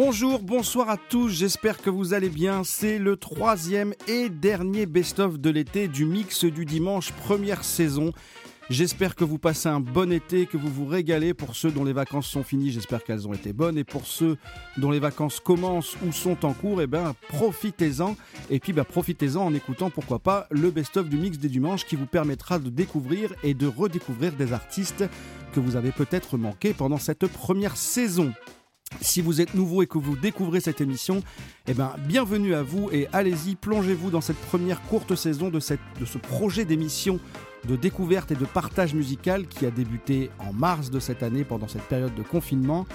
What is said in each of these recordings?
Bonjour, bonsoir à tous, j'espère que vous allez bien. C'est le troisième et dernier best-of de l'été du mix du dimanche première saison. J'espère que vous passez un bon été, que vous vous régalez. Pour ceux dont les vacances sont finies, j'espère qu'elles ont été bonnes. Et pour ceux dont les vacances commencent ou sont en cours, eh ben, profitez-en. Et puis bah, profitez-en en écoutant, pourquoi pas, le best-of du mix des dimanches qui vous permettra de découvrir et de redécouvrir des artistes que vous avez peut-être manqué pendant cette première saison. Si vous êtes nouveau et que vous découvrez cette émission, eh ben, bienvenue à vous et allez-y, plongez-vous dans cette première courte saison de, cette, de ce projet d'émission de découverte et de partage musical qui a débuté en mars de cette année pendant cette période de confinement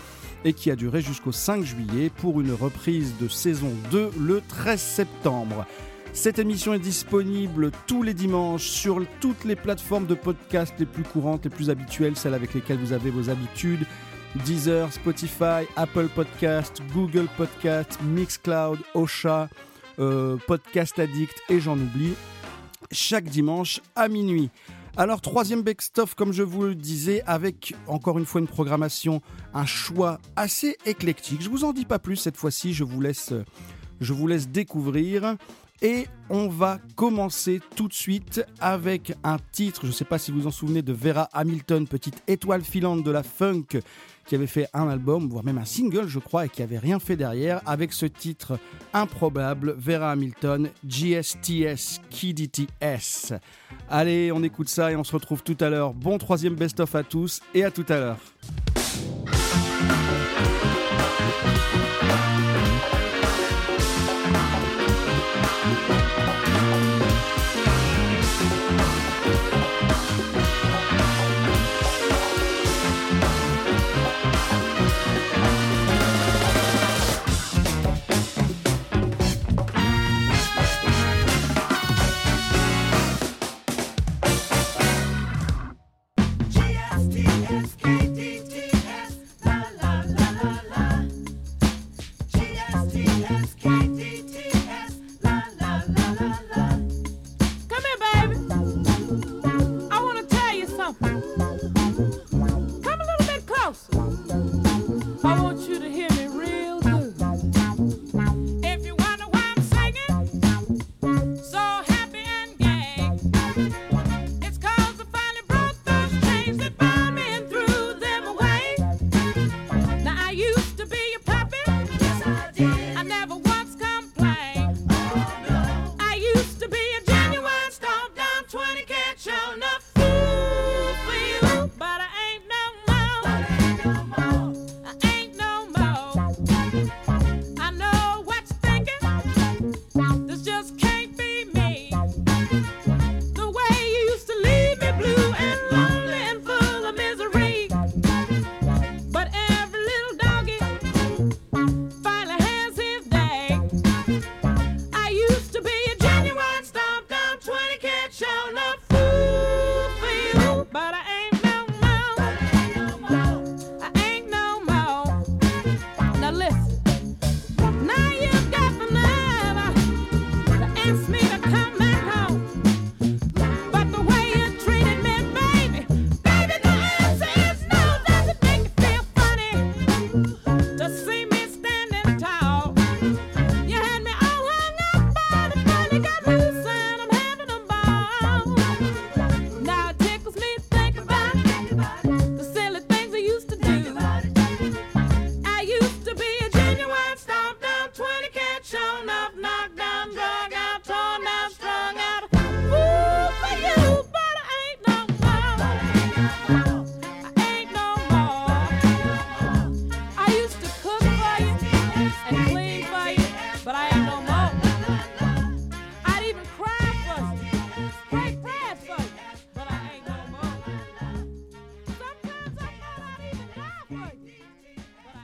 et qui a duré jusqu'au 5 juillet pour une reprise de saison 2 le 13 septembre. Cette émission est disponible tous les dimanches sur toutes les plateformes de podcast les plus courantes, les plus habituelles, celles avec lesquelles vous avez vos habitudes. Deezer, Spotify, Apple Podcast, Google Podcast, Mixcloud, Osha, euh, Podcast Addict et j'en oublie chaque dimanche à minuit. Alors troisième best-of comme je vous le disais avec encore une fois une programmation, un choix assez éclectique. Je vous en dis pas plus cette fois-ci, je vous laisse je vous laisse découvrir et on va commencer tout de suite avec un titre, je ne sais pas si vous vous en souvenez de Vera Hamilton, petite étoile filante de la funk qui avait fait un album, voire même un single, je crois, et qui avait rien fait derrière, avec ce titre improbable, Vera Hamilton, GSTS, KDTS. Allez, on écoute ça et on se retrouve tout à l'heure. Bon troisième best-of à tous et à tout à l'heure.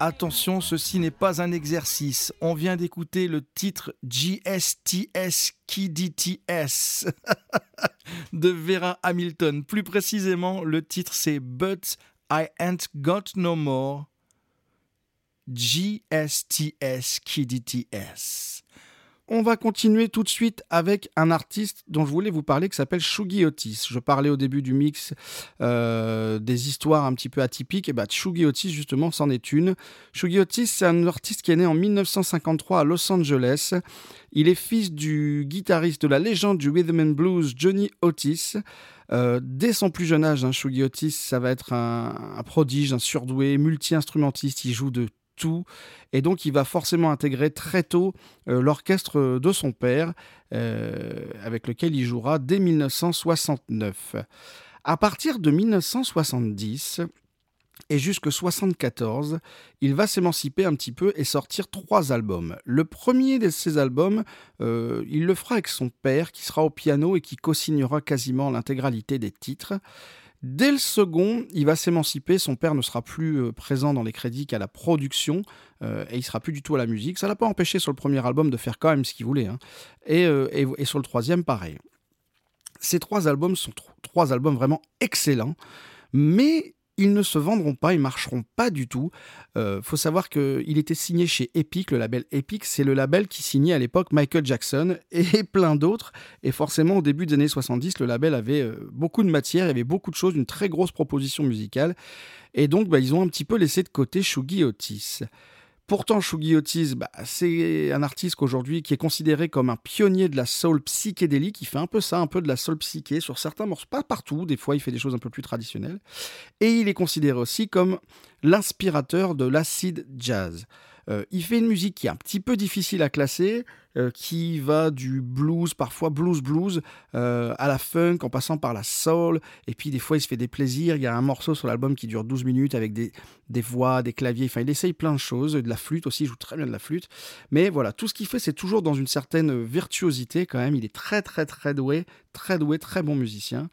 Attention, ceci n'est pas un exercice. On vient d'écouter le titre GSTS KDTS de Vera Hamilton. Plus précisément, le titre c'est But I Ain't Got No More GSTS KDTS. On va continuer tout de suite avec un artiste dont je voulais vous parler qui s'appelle Shugi Otis. Je parlais au début du mix euh, des histoires un petit peu atypiques. Et bah, Shugi Otis, justement, c'en est une. Shugi Otis, c'est un artiste qui est né en 1953 à Los Angeles. Il est fils du guitariste de la légende du rhythm and blues Johnny Otis. Euh, dès son plus jeune âge, hein, Shugi Otis, ça va être un prodige, un surdoué, multi-instrumentiste. Il joue de Et donc, il va forcément intégrer très tôt euh, l'orchestre de son père, euh, avec lequel il jouera dès 1969. À partir de 1970, et jusque 1974, il va s'émanciper un petit peu et sortir trois albums. Le premier de ces albums, euh, il le fera avec son père qui sera au piano et qui co-signera quasiment l'intégralité des titres. Dès le second, il va s'émanciper, son père ne sera plus euh, présent dans les crédits qu'à la production, euh, et il sera plus du tout à la musique. Ça l'a pas empêché sur le premier album de faire quand même ce qu'il voulait, hein. euh, et, et, sur le troisième, pareil. Ces trois albums sont trois albums vraiment excellents, mais ils ne se vendront pas, ils marcheront pas du tout. Euh, faut savoir qu'il était signé chez Epic, le label Epic, c'est le label qui signait à l'époque Michael Jackson et plein d'autres. Et forcément, au début des années 70, le label avait euh, beaucoup de matière, il y avait beaucoup de choses, une très grosse proposition musicale. Et donc, bah, ils ont un petit peu laissé de côté Shugi Otis. Pourtant, Shugi Otis, bah, c'est un artiste aujourd'hui qui est considéré comme un pionnier de la soul psychédélique. Il fait un peu ça, un peu de la soul psyché sur certains morceaux, pas partout. Des fois, il fait des choses un peu plus traditionnelles. Et il est considéré aussi comme l'inspirateur de l'acid jazz. Euh, il fait une musique qui est un petit peu difficile à classer, euh, qui va du blues, parfois blues blues, euh, à la funk, en passant par la soul. Et puis des fois, il se fait des plaisirs. Il y a un morceau sur l'album qui dure 12 minutes avec des, des voix, des claviers. Enfin, il essaye plein de choses. De la flûte aussi, il joue très bien de la flûte. Mais voilà, tout ce qu'il fait, c'est toujours dans une certaine virtuosité quand même. Il est très très très doué, très doué, très bon musicien.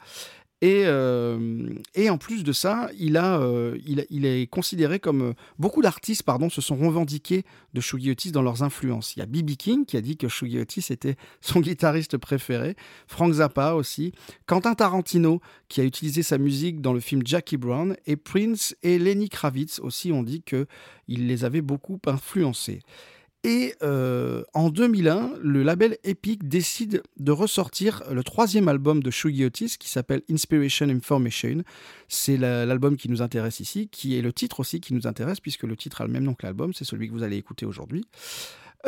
Et, euh, et, en plus de ça, il, a, euh, il, est considéré comme... Euh, beaucoup d'artistes pardon, se sont revendiqués de Shuggy Otis dans leurs influences. Il y a B.B. King qui a dit que Shuggy Otis était son guitariste préféré, Frank Zappa aussi, Quentin Tarantino qui a utilisé sa musique dans le film Jackie Brown, et Prince et Lenny Kravitz aussi ont dit qu'il les avait beaucoup influencés. Et euh, en 2001, le label Epic décide de ressortir le troisième album de Shugi Otis qui s'appelle Inspiration Information. C'est l'album qui nous intéresse ici, qui est le titre aussi qui nous intéresse, puisque le titre a le même nom que l'album, c'est celui que vous allez écouter aujourd'hui.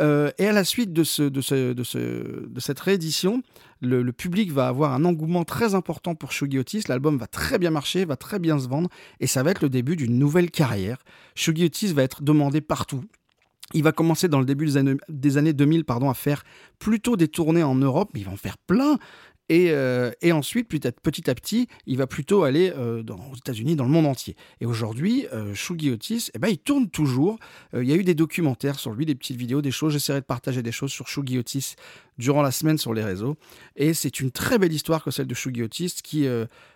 Euh, et à la suite de, ce, de, ce, de, ce, de cette réédition, le, le, public va avoir un engouement très important pour Shugi Otis. L'album va très bien marcher, va très bien se vendre, et ça va être le début d'une nouvelle carrière. Shugi Otis va être demandé partout. Il va commencer dans le début des années, des années 2000 pardon, à faire plutôt des tournées en Europe, mais il va en faire plein. Et, euh, et, ensuite, petit à petit, il va plutôt aller euh, aux États-Unis, dans le monde entier. Et aujourd'hui, euh, Shugi Otis, eh ben, il tourne toujours. Euh, il y a eu des documentaires sur lui, des petites vidéos, des choses. J'essaierai de partager des choses sur Shugi Otis durant la semaine sur les réseaux. Et c'est une très belle histoire que celle de Shugi Otis qui,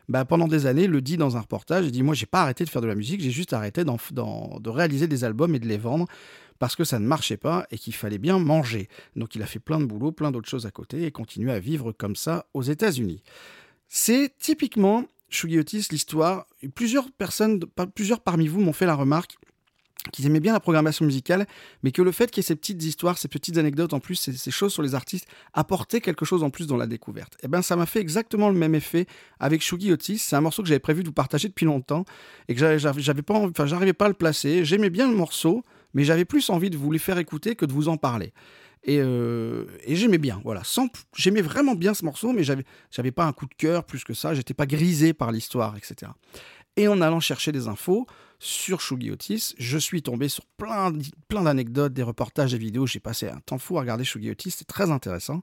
bah, pendant des années, le dit dans un reportage. Il dit Moi, j'ai pas arrêté de faire de la musique, j'ai juste arrêté de réaliser des albums et de les vendre parce que ça ne marchait pas et qu'il fallait bien manger. Donc il a fait plein de boulot, plein d'autres choses à côté et continue à vivre comme ça aux États-Unis. C'est typiquement Shugi Otis l'histoire. Plusieurs personnes, plusieurs parmi vous m'ont fait la remarque qu'ils aimaient bien la programmation musicale, mais que le fait qu'il y ait ces petites histoires, ces petites anecdotes en plus, ces, choses sur les artistes, apportait quelque chose en plus dans la découverte. Et eh bien ça m'a fait exactement le même effet avec Shugi Otis. C'est un morceau que j'avais prévu de vous partager depuis longtemps et que j'avais pas, enfin j'arrivais pas à le placer. J'aimais bien le morceau, mais j'avais plus envie de vous les faire écouter que de vous en parler. Et, euh, j'aimais bien, voilà. J'aimais vraiment bien ce morceau, mais j'avais, pas un coup de cœur plus que ça. J'étais pas grisé par l'histoire, etc. Et en allant chercher des infos sur Shugi je suis tombé sur plein, plein d'anecdotes, des reportages, des vidéos. J'ai passé un temps fou à regarder Shugi Otis, c'était très intéressant.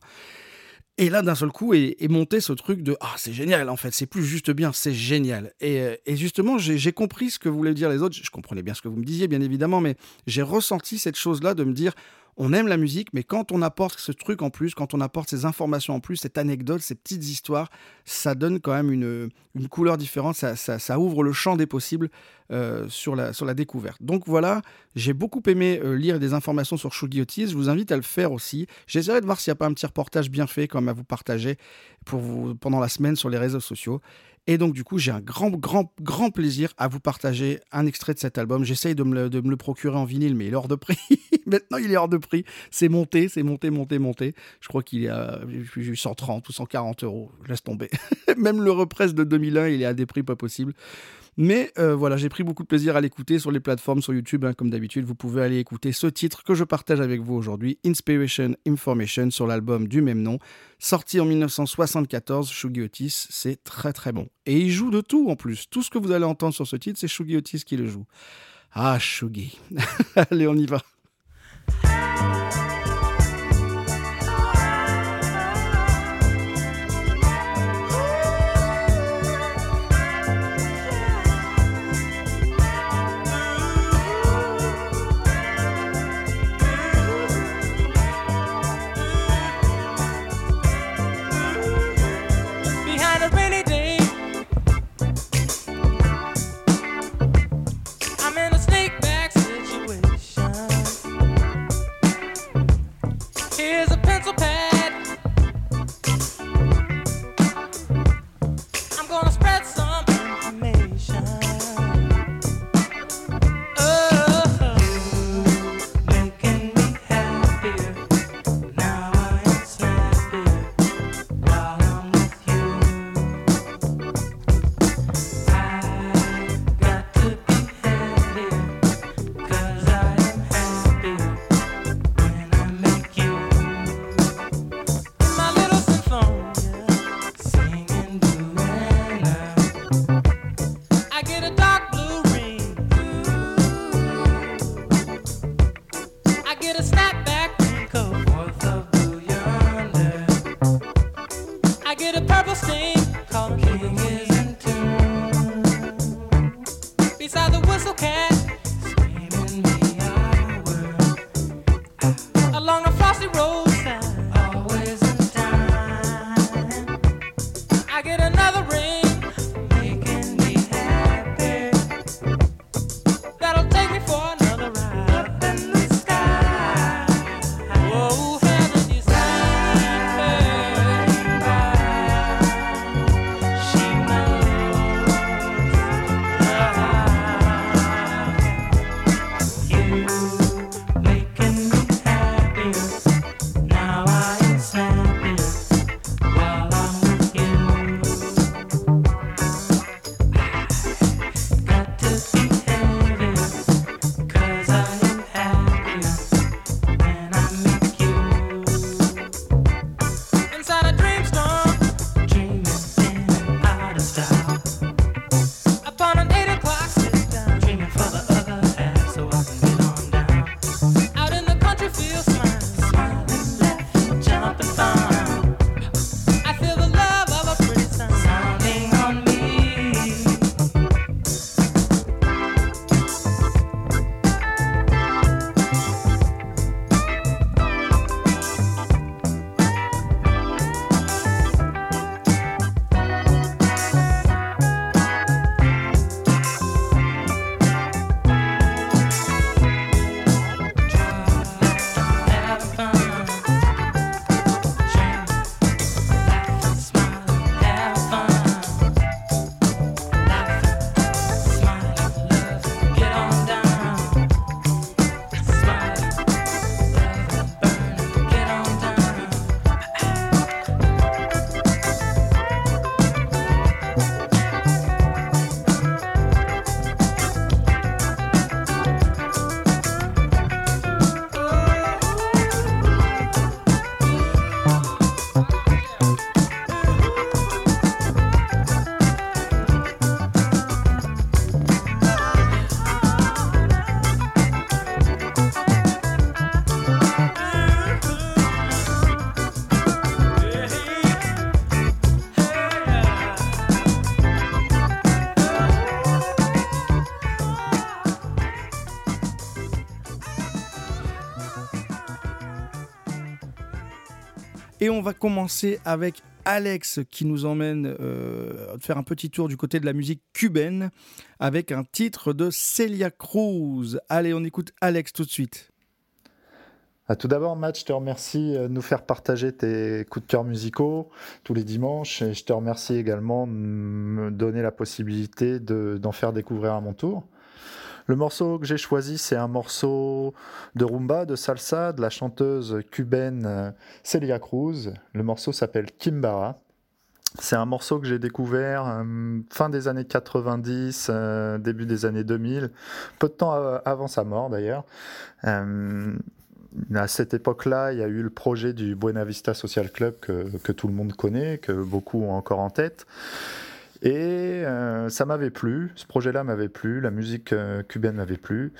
Et là, d'un seul coup, est, monté ce truc de Ah, c'est génial, en fait, c'est plus juste bien, c'est génial. Et, euh, et justement, j'ai compris ce que voulaient dire les autres. Je comprenais bien ce que vous me disiez, bien évidemment, mais j'ai ressenti cette chose-là de me dire on aime la musique, mais quand on apporte ce truc en plus, quand on apporte ces informations en plus, cette anecdote, ces petites histoires, ça donne quand même une, couleur différente, ça, ouvre le champ des possibles euh, sur, la, découverte. Donc voilà, j'ai beaucoup aimé euh, lire des informations sur Shugi Otis, je vous invite à le faire aussi. J'essaierai de voir s'il n'y a pas un petit reportage bien fait comme à vous partager pendant la semaine sur les réseaux sociaux. Et donc, du coup, j'ai un grand, grand, grand plaisir à vous partager un extrait de cet album. J'essaye de, me le, procurer en vinyle, mais il est hors de prix. Maintenant, il est hors de prix. C'est monté, c'est monté, monté, monté. Je crois qu'il est à 130 ou 140 euros. Laisse tomber. Même le represse de 2001, il est à des prix pas possibles. Mais euh, voilà, j'ai pris beaucoup de plaisir à l'écouter sur les plateformes, sur YouTube, hein, comme d'habitude. Vous pouvez aller écouter ce titre que je partage avec vous aujourd'hui, Inspiration Information, sur l'album du même nom, sorti en 1974. Shugi Otis, c'est très très bon. Et il joue de tout en plus. Tout ce que vous allez entendre sur ce titre, c'est Shugi Otis qui le joue. Ah, Shugi. Allez, on y va. On va commencer avec Alex qui nous emmène euh, faire un petit tour du côté de la musique cubaine avec un titre de Celia Cruz. Allez, on écoute Alex tout de suite. Ah, tout d'abord, Matt, je te remercie de nous faire partager tes coups de cœur musicaux tous les dimanches. Et je te remercie également de me donner la possibilité d'en faire découvrir à mon tour. Le morceau que j'ai choisi, c'est un morceau de rumba, de salsa, de la chanteuse cubaine euh, Celia Cruz. Le morceau s'appelle Kimbara. C'est un morceau que j'ai découvert euh, fin des années 90, euh, début des années 2000, peu de temps avant sa mort d'ailleurs. à cette époque-là, il y a eu le projet du Buena Vista Social Club que, que, tout le monde connaît, que beaucoup ont encore en tête. Et euh, ça m'avait plu, ce projet-là m'avait plu, la musique euh, cubaine m'avait plu.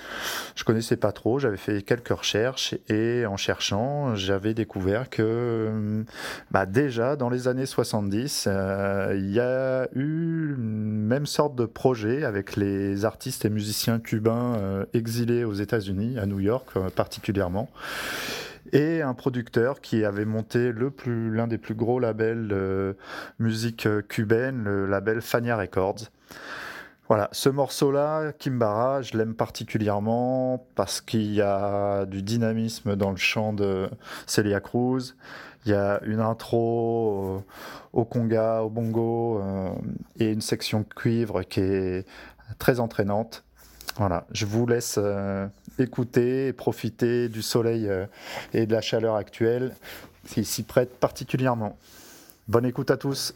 Je connaissais pas trop, j'avais fait quelques recherches et en cherchant, j'avais découvert que euh, bah, déjà dans les années 70, il y a eu même sorte de projet avec les artistes et musiciens cubains exilés aux États-Unis, à New York particulièrement et un producteur qui avait monté l'un des plus gros labels de musique cubaine, le label Fania Records. Voilà, ce morceau-là, Kimbara, je l'aime particulièrement parce qu'il y a du dynamisme dans le chant de Celia Cruz. Il y a une intro au conga, au bongo euh, et une section cuivre qui est très entraînante. Voilà, je vous laisse euh, écouter et profiter du soleil euh, et de la chaleur actuelle qui s'y prête particulièrement. Bonne écoute à tous.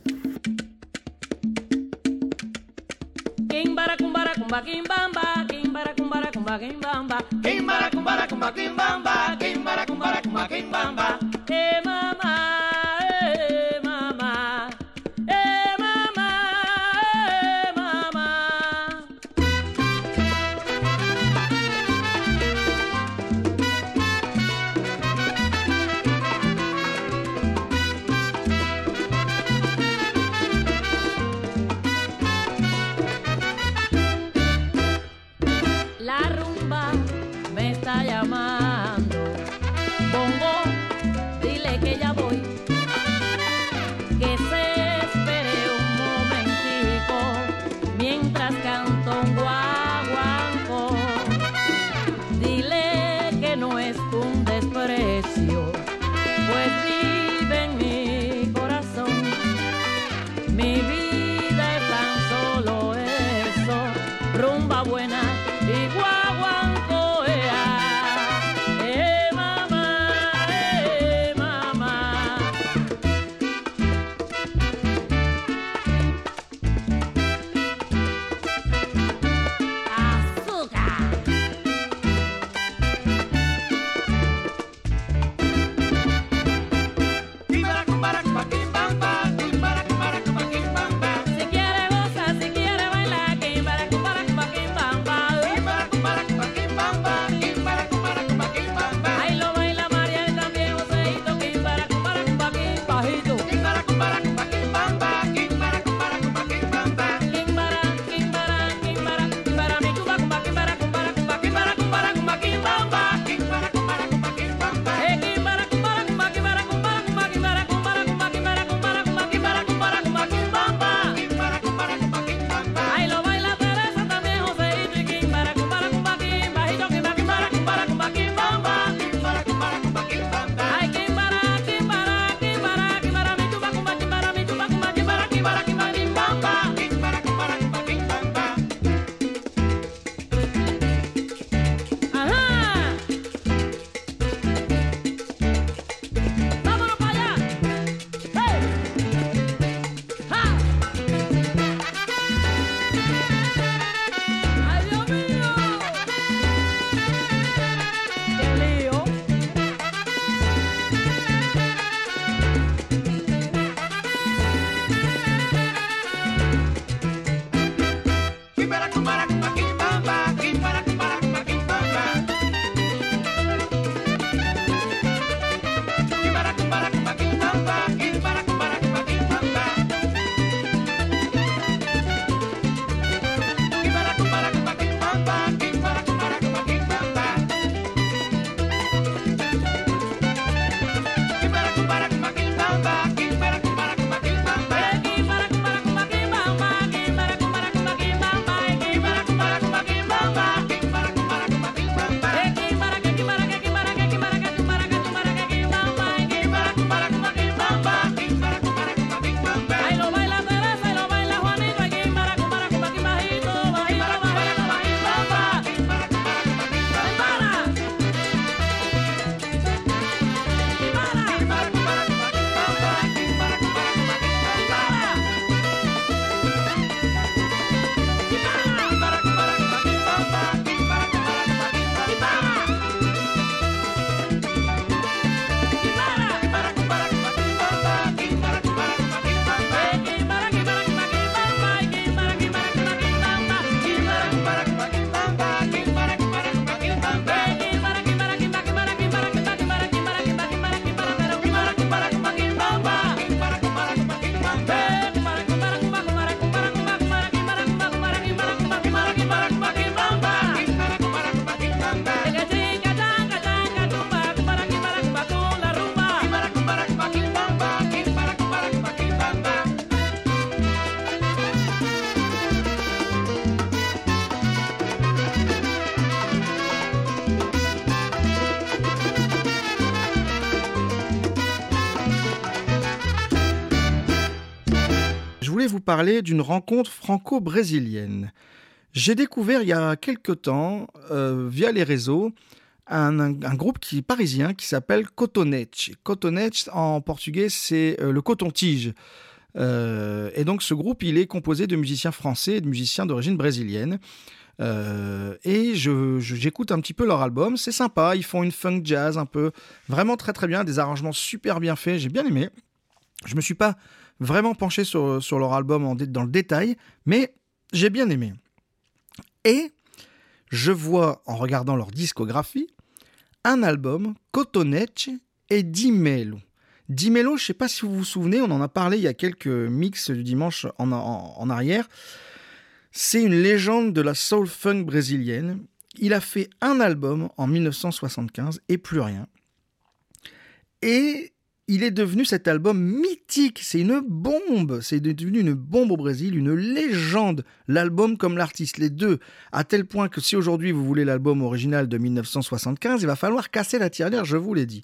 Parler d'une rencontre franco-brésilienne. J'ai découvert il y a quelque temps, euh, via les réseaux, un, groupe qui est parisien qui s'appelle Cotonete. Cotonete en portugais, c'est euh, le coton-tige. Euh, et donc ce groupe, il est composé de musiciens français et de musiciens d'origine brésilienne. Et j'écoute un petit peu leur album, c'est sympa, ils font une funk jazz un peu, vraiment très très bien, des arrangements super bien faits, j'ai bien aimé. Je me suis pas vraiment penché sur, leur album dans le détail, mais j'ai bien aimé. Et je vois, en regardant leur discographie, un album, Cotonete et Dimelo. Dimelo, je ne sais pas si vous vous souvenez, on en a parlé il y a quelques mix du dimanche en, en arrière. C'est une légende de la soul funk brésilienne. Il a fait un album en 1975 et plus rien. Et il est devenu cet album mythique. C'est une bombe. C'est devenu une bombe au Brésil, une légende. L'album comme l'artiste, les deux. À tel point que si aujourd'hui vous voulez l'album original de 1975, il va falloir casser la tirelire, je vous l'ai dit.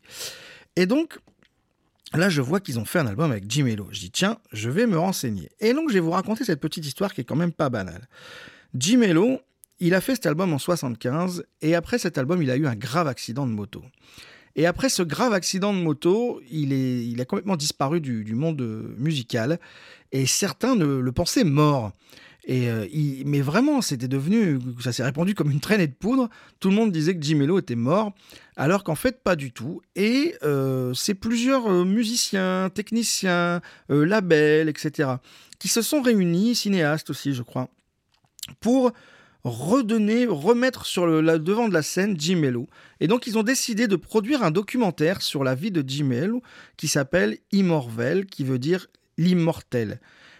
Et donc, Là, je vois qu'ils ont fait un album avec Jim. Je dis, tiens, je vais me renseigner. Et donc, je vais vous raconter cette petite histoire qui est quand même pas banale. Jim il a fait cet album en 75, et après cet album, il a eu un grave accident de moto. Et après ce grave accident de moto, il, est, il a complètement disparu du, monde musical, et certains le pensaient mort. Et euh, mais vraiment, c'était devenu, ça s'est répandu comme une traînée de poudre. Tout le monde disait que Jim Mello était mort, alors qu'en fait, pas du tout. Et euh, c'est plusieurs euh, musiciens, techniciens, labels, etc., qui se sont réunis, cinéastes aussi, je crois, pour redonner, remettre sur le devant de la scène Jim. Et donc, ils ont décidé de produire un documentaire sur la vie de Jim qui s'appelle Immorvel, qui veut dire l'immortel.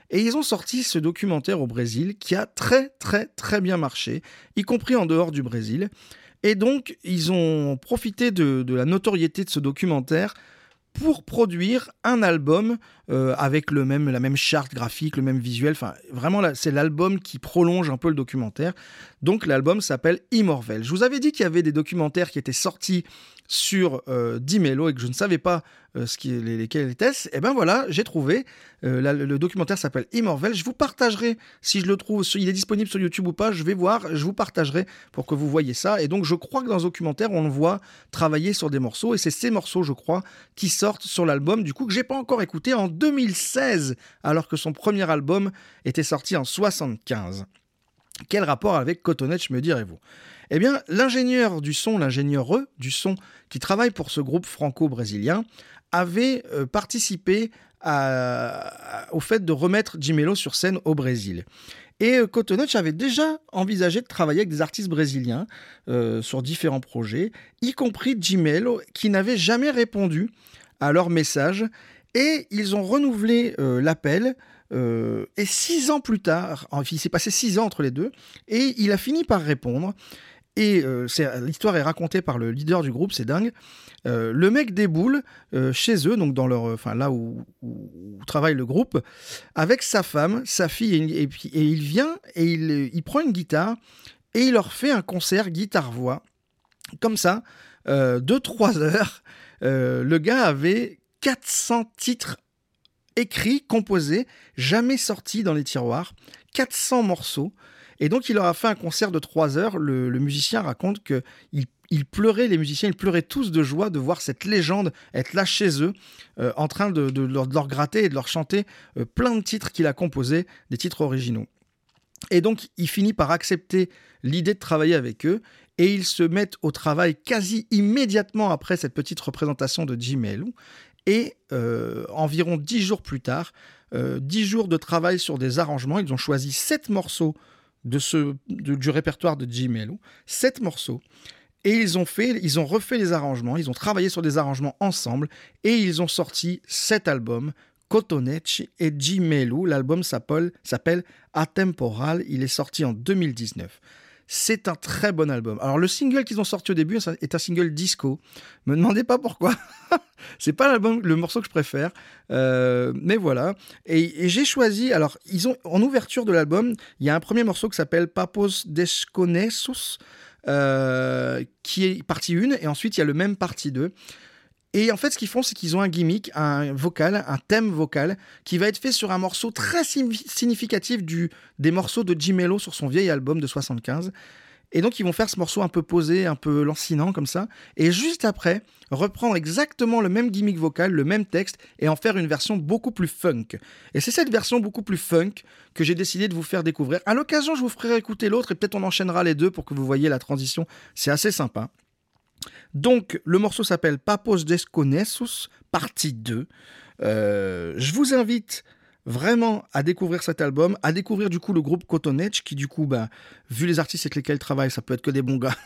Et ils ont sorti ce documentaire au Brésil qui a très très très bien marché, y compris en dehors du Brésil. Et donc, ils ont profité de, la notoriété de ce documentaire pour produire un album euh, avec le même, la même charte graphique, le même visuel. Enfin, vraiment, c'est l'album qui prolonge un peu le documentaire. Donc, l'album s'appelle Immorvel. Je vous avais dit qu'il y avait des documentaires qui étaient sortis sur euh, Dimelo et que je ne savais pas euh, ce lesquels étaient, et eh ben voilà, j'ai trouvé. Euh, le documentaire s'appelle Immorvel. Je vous partagerai si je le trouve, il est disponible sur YouTube ou pas. Je vais voir, je vous partagerai pour que vous voyez ça. Et donc, je crois que dans ce documentaire, on le voit travailler sur des morceaux et c'est ces morceaux, je crois, qui sortent sur l'album. Du coup, que j'ai pas encore écouté en 2016, alors que son premier album était sorti en 75. Quel rapport avec Cotonette, me direz-vous? Eh bien, l'ingénieur du son, l'ingénieur du son qui travaille pour ce groupe franco-brésilien, avait euh, participé au fait de remettre Jimelo sur scène au Brésil. Et euh, avait déjà envisagé de travailler avec des artistes brésiliens euh, sur différents projets, y compris Jimelo, qui n'avait jamais répondu à leur message. Et ils ont renouvelé euh, l'appel. et six ans plus tard, il s'est passé six ans entre les deux, et il a fini par répondre. Et euh, l'histoire est racontée par le leader du groupe, c'est dingue. Euh, le mec déboule euh, chez eux, donc dans leur, enfin là où, travaille le groupe, avec sa femme, sa fille, et, il vient et il, il, prend une guitare et il leur fait un concert guitare-voix, comme ça, de 3 heures. le gars avait 400 titres écrits, composés, jamais sortis dans les tiroirs, 400 morceaux. Et donc, il leur a fait un concert de trois heures. Le, musicien raconte que il, pleurait, les musiciens, ils pleuraient tous de joie de voir cette légende être là chez eux, euh, en train de, leur, gratter et de leur chanter euh, plein de titres qu'il a composés, des titres originaux. Et donc, il finit par accepter l'idée de travailler avec eux et ils se mettent au travail quasi immédiatement après cette petite représentation de Jim. Et euh, environ dix jours plus tard, dix jours de travail sur des arrangements, ils ont choisi sept morceaux du répertoire de Jim Mello, sept morceaux. Et ils ont fait, ils ont refait les arrangements, ils ont travaillé sur des arrangements ensemble et ils ont sorti sept albums, Cotonech et Jim Mello. L'album s'appelle Atemporal. Il est sorti en 2019. C'est un très bon album. Alors le single qu'ils ont sorti au début est un single disco. Me demandez pas pourquoi. c'est pas l'album, le morceau que je préfère, euh, mais voilà. Et, j'ai choisi. Alors ils ont en ouverture de l'album, il y a un premier morceau qui s'appelle Papos Desconexos, euh, qui est partie 1, et ensuite il y a le même partie 2. Et en fait, ce qu'ils font, c'est qu'ils ont un gimmick, un vocal, un thème vocal, qui va être fait sur un morceau très significatif du, des morceaux de Jim Mello sur son vieil album de 75. Et donc, ils vont faire ce morceau un peu posé, un peu lancinant comme ça. Et juste après, reprendre exactement le même gimmick vocal, le même texte, et en faire une version beaucoup plus funk. Et c'est cette version beaucoup plus funk que j'ai décidé de vous faire découvrir. À l'occasion, je vous ferai écouter l'autre et peut-être on enchaînera les deux pour que vous voyez la transition. C'est assez sympa. Donc, le morceau s'appelle Papos Desconesus, partie 2. Euh, je vous invite vraiment à découvrir cet album, à découvrir du coup le groupe Cotton Edge, qui du coup, bah, vu les artistes avec lesquels ils travaillent, ça peut être que des bons gars.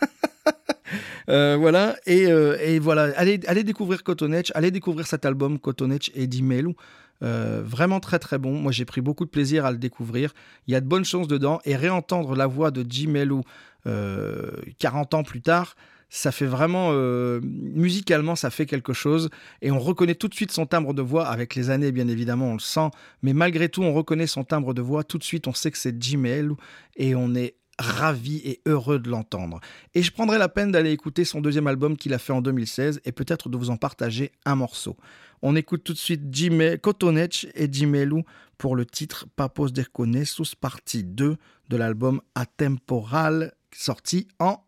Euh, voilà, euh, et, voilà, allez, allez découvrir Cotton Edge, allez découvrir cet album Cotton Edge et Dimelu. vraiment très très bon. Moi j'ai pris beaucoup de plaisir à le découvrir. Il y a de bonnes choses dedans et réentendre la voix de Jim 40 ans plus tard, ça fait vraiment euh, musicalement ça fait quelque chose et on reconnaît tout de suite son timbre de voix avec les années bien évidemment on le sent mais malgré tout on reconnaît son timbre de voix tout de suite on sait que c'est Jimel et on est ravi et heureux de l'entendre. Et je prendrai la peine d'aller écouter son deuxième album qu'il a fait en 2016 et peut-être de vous en partager un morceau. On écoute tout de suite Jimé, Cotonech et Jimelu pour le titre Papos de sous partie 2 de l'album Atemporal sorti en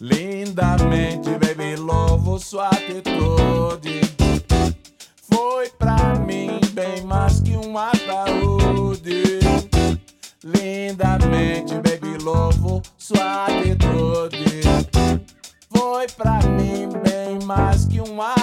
Lindamente, baby, louvo sua atitude. Foi pra mim bem mais que um ataúde. Lindamente, baby, louvo sua atitude. Foi pra mim bem mais que um ataúde.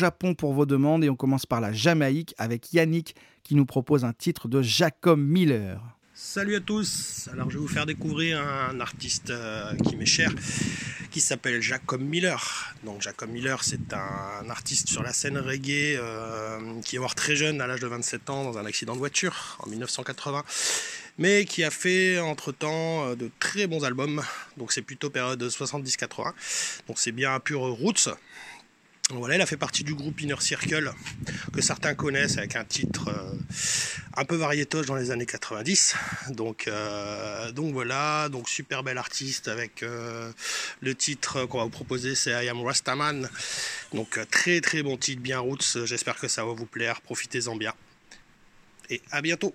Japon pour vos demandes. Et on commence par la Jamaïque avec Yannick qui nous propose un titre de Jacob Miller. Salut à tous, alors je vais vous faire découvrir un artiste euh, qui m'est cher, qui s'appelle Jacob Miller. Donc Jacob Miller c'est un artiste sur la scène reggae euh, qui est mort très jeune à l'âge de 27 ans dans un accident de voiture en 1980 mais qui a fait entre-temps euh, de très bons albums. Donc c'est plutôt période 70-80. Donc c'est bien un pur roots. Voilà, elle a fait partie du groupe Inner Circle, que certains connaissent, avec un titre euh, un peu variétoche dans les années 90. Donc, euh, donc voilà, donc super belle artiste avec euh, le titre qu'on va vous proposer, c'est I Am Rastaman. Donc très très bon titre, bien roots. J'espère que ça va vous plaire. Profitez-en bien. Et à bientôt.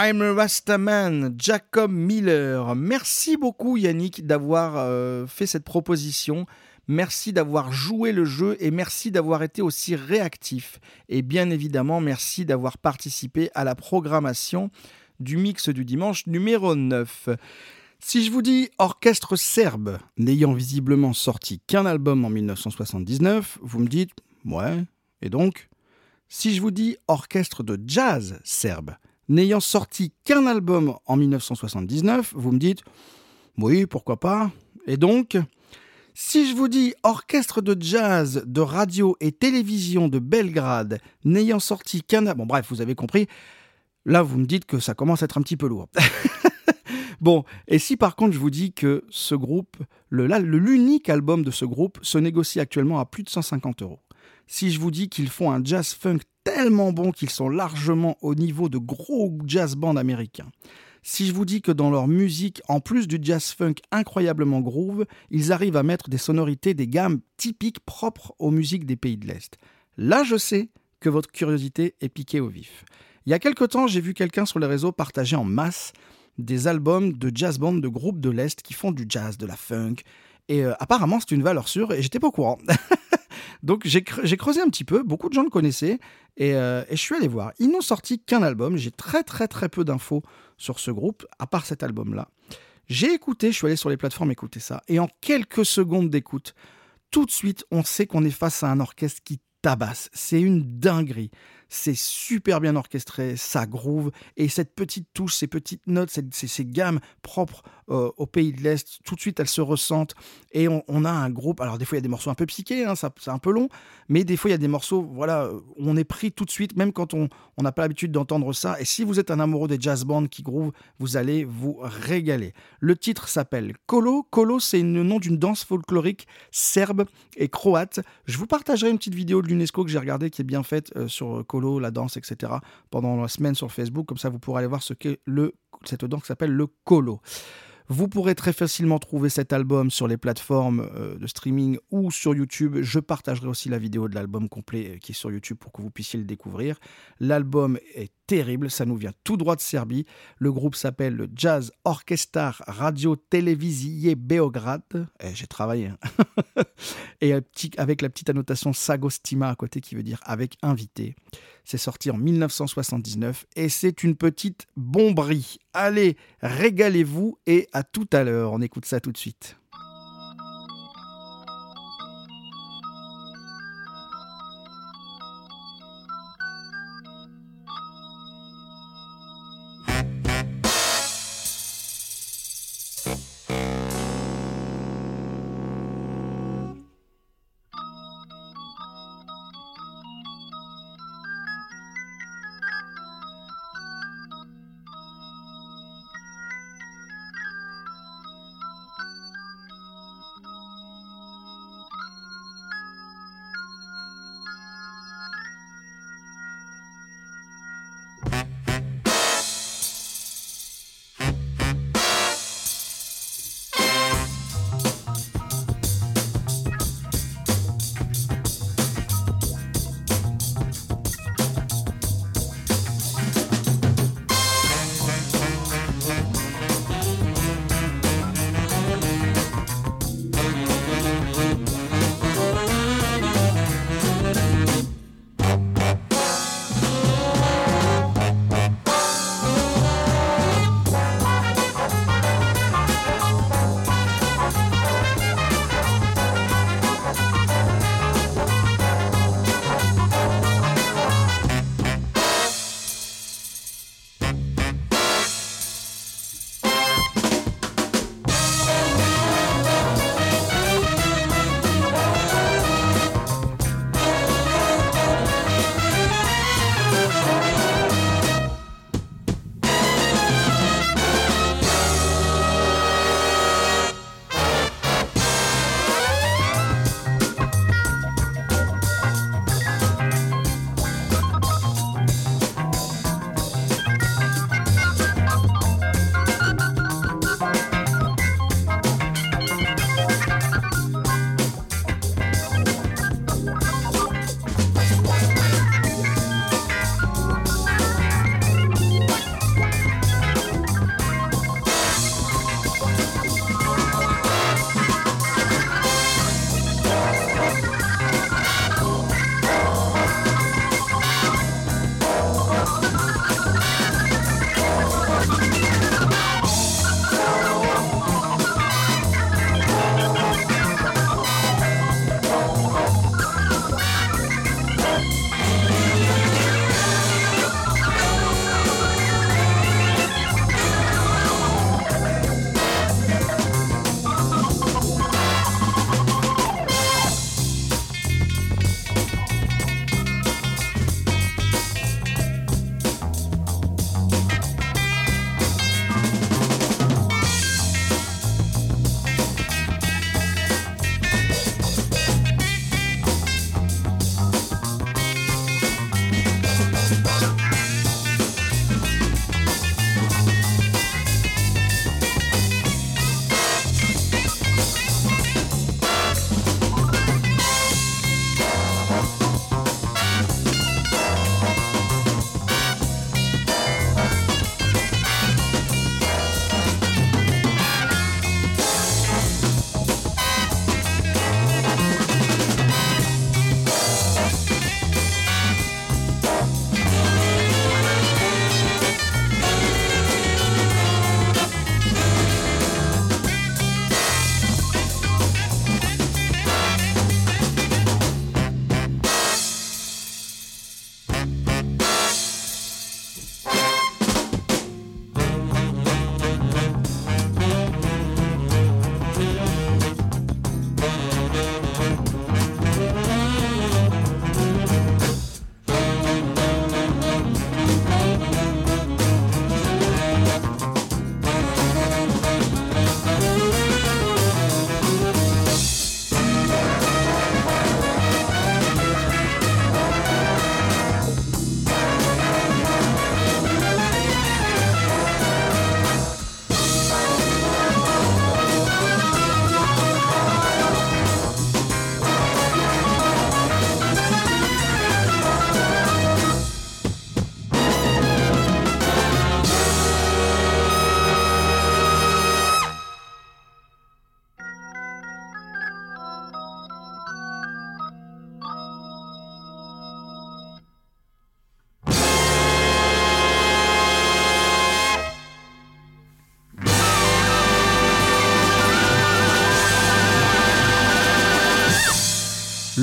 I'm a Rastaman, Jacob Miller. Merci beaucoup Yannick d'avoir euh, fait cette proposition. Merci d'avoir joué le jeu et merci d'avoir été aussi réactif. Et bien évidemment, merci d'avoir participé à la programmation du mix du dimanche numéro 9. Si je vous dis orchestre serbe, n'ayant visiblement sorti qu'un album en 1979, vous me dites ouais, et donc? Si je vous dis orchestre de jazz serbe, n'ayant sorti qu'un album en 1979, vous me dites oui, pourquoi pas, et donc si je vous dis orchestre de jazz de radio et télévision de Belgrade, n'ayant sorti qu'un album, bon bref, vous avez compris, là vous me dites que ça commence à être un petit peu lourd. Bon, et si par contre je vous dis que ce groupe, l'unique album de ce groupe se négocie actuellement à plus de 150 euros. Si je vous dis qu'ils font un jazz funk tellement bon qu'ils sont largement au niveau de gros jazz bands américains. Si je vous dis que dans leur musique, en plus du jazz funk incroyablement groove, ils arrivent à mettre des sonorités, des gammes typiques propres aux musiques des pays de l'Est. Là, je sais que votre curiosité est piquée au vif. Il y a quelque temps, j'ai vu quelqu'un sur les réseaux partager en masse des albums de jazz band de groupes de l'Est qui font du jazz, de la funk. Et euh, apparemment, c'est une valeur sûre et j'étais pas au courant. Donc j'ai cre- j'ai creusé un petit peu, beaucoup de gens le connaissaient euh, et je suis allé voir. Ils n'ont sorti qu'un album, j'ai très très très peu d'infos sur ce groupe, à part cet album-là. J'ai écouté, je suis allé sur les plateformes écouter ça, et en quelques secondes d'écoute, tout de suite, on sait qu'on est face à un orchestre qui tabasse. C'est une dinguerie. C'est super bien orchestré, ça groove, et cette petite touche, ces petites notes, ces, gammes propres euh, au pays de l'Est, tout de suite elles se ressentent, et on, a un groupe. Alors des fois il y a des morceaux un peu psychés, hein, c'est un peu long, mais des fois il y a des morceaux, voilà, on est pris tout de suite, même quand on n'a pas l'habitude d'entendre ça. Et si vous êtes un amoureux des jazz bands qui groove, vous allez vous régaler. Le titre s'appelle Kolo. Kolo, c'est le nom d'une danse folklorique serbe et croate. Je vous partagerai une petite vidéo de l'UNESCO que j'ai regardée qui est bien faite euh, sur Kolo, la danse, etc. pendant la semaine sur Facebook. Comme ça, vous pourrez aller voir ce qu'est le, cette danse qui s'appelle le Kolo. Vous pourrez très facilement trouver cet album sur les plateformes euh, de streaming ou sur YouTube. Je partagerai aussi la vidéo de l'album complet euh, qui est sur YouTube pour que vous puissiez le découvrir. L'album est terrible, ça nous vient tout droit de Serbie. Le groupe s'appelle le Jazz Orchestar Radio Televisie Beograd. Eh, J'ai travaillé. hein. Et avec la petite annotation Sagostima à côté qui veut dire avec invité. C'est sorti en 1979 et c'est une petite bomberie. Allez, régalez-vous et à tout à l'heure. On écoute ça tout de suite.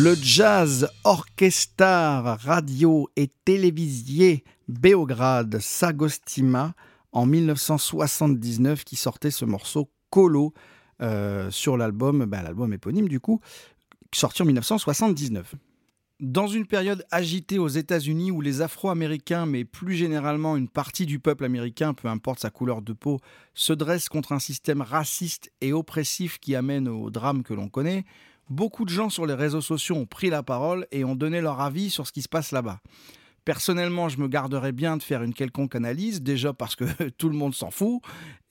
Le jazz orchestra radio et télévisier Beograd Sagostima en 1979 qui sortait ce morceau Colo euh, sur l'album, ben, l'album éponyme du coup, sorti en 1979. Dans une période agitée aux États-Unis où les Afro-Américains, mais plus généralement une partie du peuple américain, peu importe sa couleur de peau, se dressent contre un système raciste et oppressif qui amène au drame que l'on connaît, beaucoup de gens sur les réseaux sociaux ont pris la parole et ont donné leur avis sur ce qui se passe là-bas. Personnellement, je me garderais bien de faire une quelconque analyse, déjà parce que tout le monde s'en fout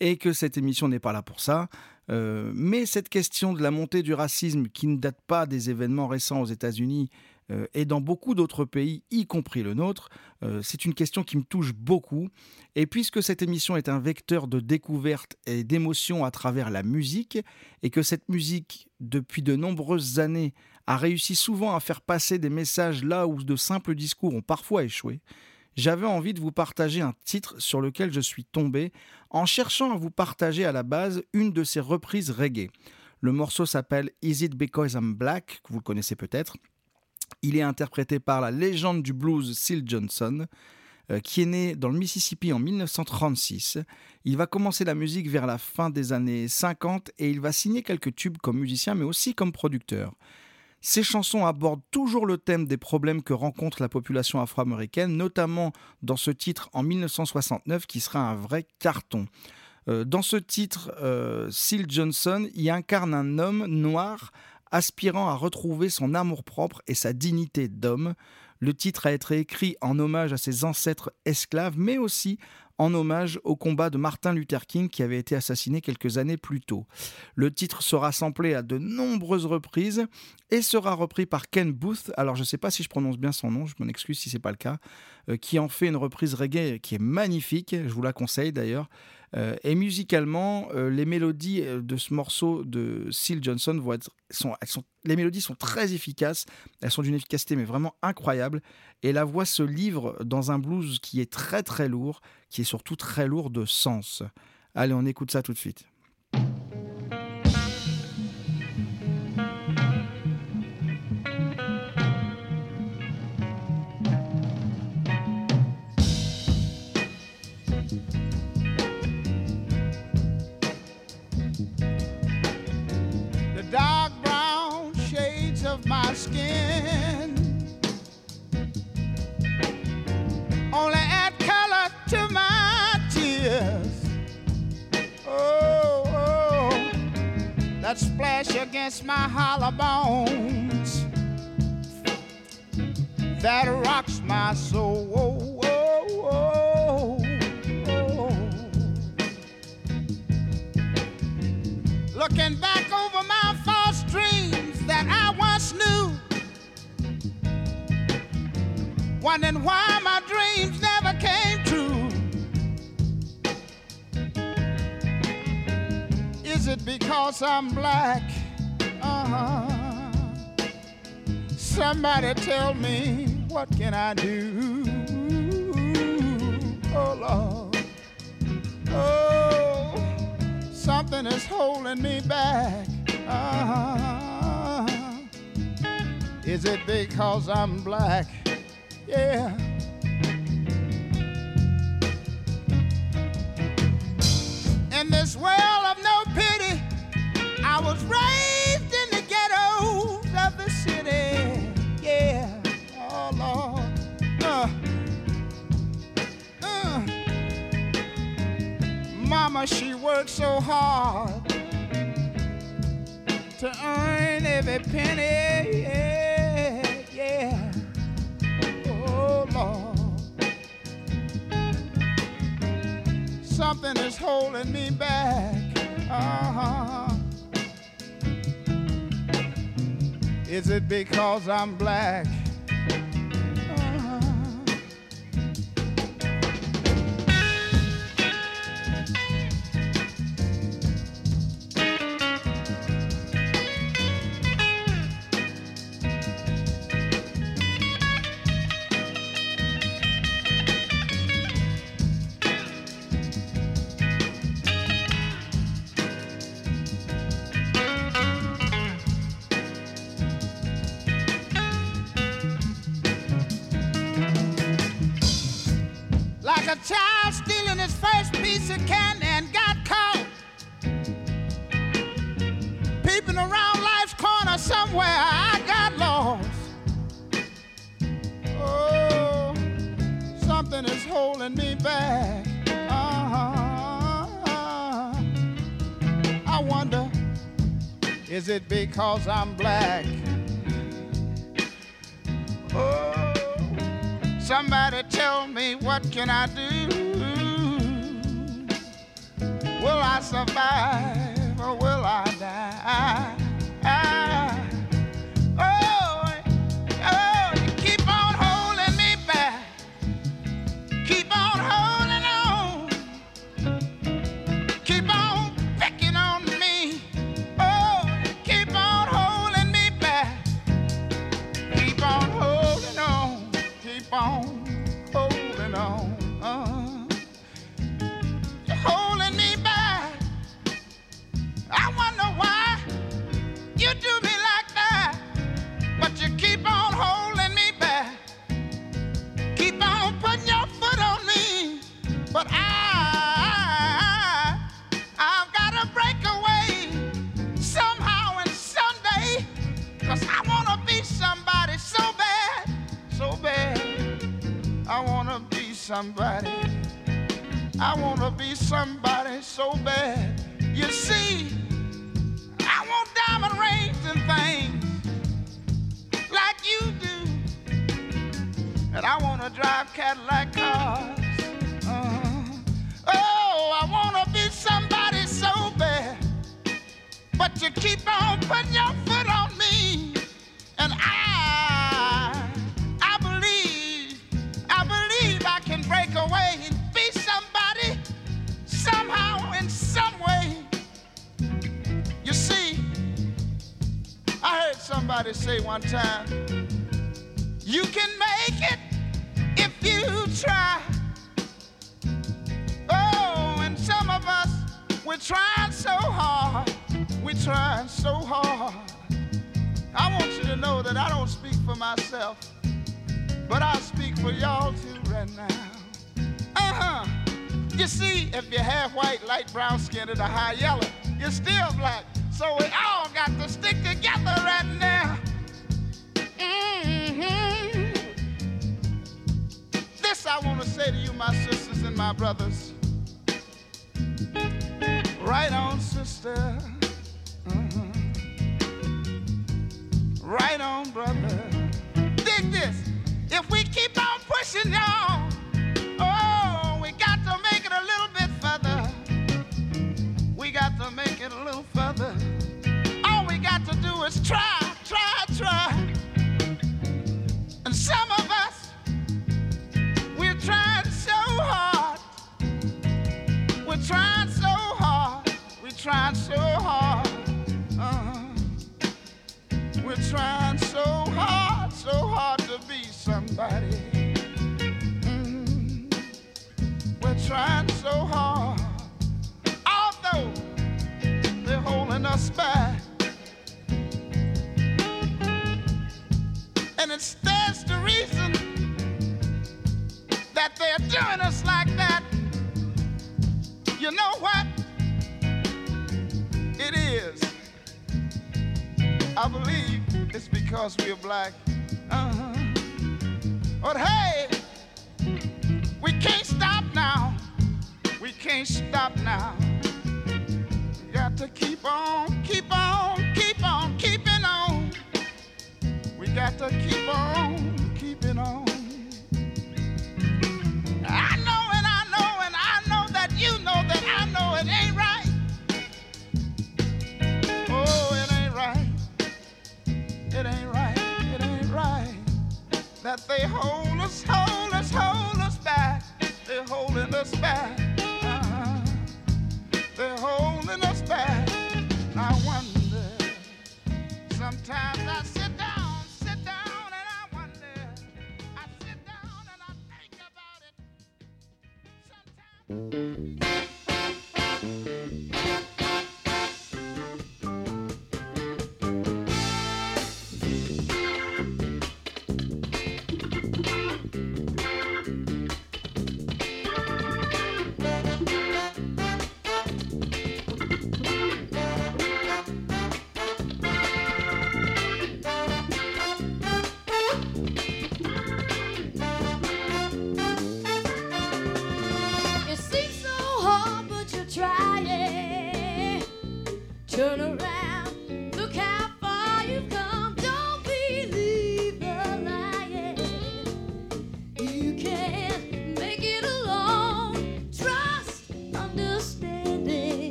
et que cette émission n'est pas là pour ça. Euh, mais cette question de la montée du racisme qui ne date pas des événements récents aux États-Unis euh, et dans beaucoup d'autres pays, y compris le nôtre, euh, c'est une question qui me touche beaucoup. Et puisque cette émission est un vecteur de découverte et d'émotion à travers la musique, et que cette musique, depuis de nombreuses années, a réussi souvent à faire passer des messages là où de simples discours ont parfois échoué, j'avais envie de vous partager un titre sur lequel je suis tombé en cherchant à vous partager à la base une de ces reprises reggae. Le morceau s'appelle Is It Because I'm Black, que vous le connaissez peut-être. Il est interprété par la légende du blues Seal Johnson, euh, qui est né dans le Mississippi en 1936. Il va commencer la musique vers la fin des années 50 et il va signer quelques tubes comme musicien mais aussi comme producteur. Ses chansons abordent toujours le thème des problèmes que rencontre la population afro-américaine, notamment dans ce titre en 1969 qui sera un vrai carton. Euh, dans ce titre, euh, Seal Johnson y incarne un homme noir aspirant à retrouver son amour-propre et sa dignité d'homme. Le titre a été écrit en hommage à ses ancêtres esclaves, mais aussi en hommage au combat de Martin Luther King qui avait été assassiné quelques années plus tôt. Le titre sera samplé à de nombreuses reprises et sera repris par Ken Booth. Alors je ne sais pas si je prononce bien son nom, je m'en excuse si c'est pas le cas, euh, qui en fait une reprise reggae qui est magnifique. Je vous la conseille d'ailleurs. Euh, et musicalement, euh, les mélodies euh, de ce morceau de Seal Johnson sont, les mélodies sont très efficaces, elles sont d'une efficacité mais vraiment incroyable. Et la voix se livre dans un blues qui est très très lourd, qui est surtout très lourd de sens. Allez, on écoute ça tout de suite. That splash against my hollow bones that rocks my soul. Oh, oh, oh. Looking back over my false dreams that I once knew. Wondering why my dreams it because I'm black? Uh-huh. Somebody tell me what can I do? Oh Lord. Oh something is holding me back. Uh, is it because I'm black? Yeah. In this world was raised in the ghettos of the city. Yeah. Oh Lord. Uh, uh. Mama, she worked so hard to earn every penny. Yeah, yeah. Oh, Lord. Something is holding me back. Uh-huh. Is it because I'm black? where I got lost. Oh, something is holding me back. Uh-huh. I wonder, is it because I'm black? Oh, somebody tell me what can I do? Will I survive or will I die? so bad. Join us like that, you know what? It is. I believe it's because we're black. Uh-huh. But hey, we can't stop now. We can't stop now. We got to keep on, keep on, keep on, keeping on. We got to keep on, keeping on. that they hold.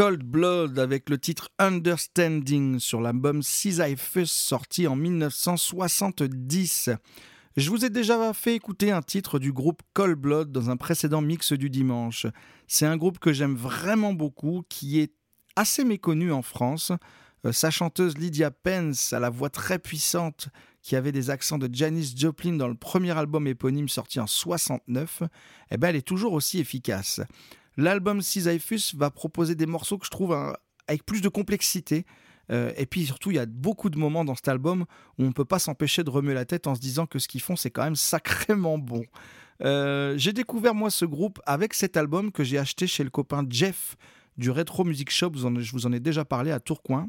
Cold Blood avec le titre Understanding sur l'album Sisyphus sorti en 1970. Je vous ai déjà fait écouter un titre du groupe Cold Blood dans un précédent mix du dimanche. C'est un groupe que j'aime vraiment beaucoup, qui est assez méconnu en France. Euh, sa chanteuse Lydia Pence a la voix très puissante qui avait des accents de Janis Joplin dans le premier album éponyme sorti en 69, eh ben elle est toujours aussi efficace. L'album Sisyphus va proposer des morceaux que je trouve hein, avec plus de complexité. Euh, et puis surtout, il y a beaucoup de moments dans cet album où on ne peut pas s'empêcher de remuer la tête en se disant que ce qu'ils font, c'est quand même sacrément bon. Euh, j'ai découvert moi ce groupe avec cet album que j'ai acheté chez le copain Jeff du Retro Music Shop, je vous en ai déjà parlé à Tourcoing.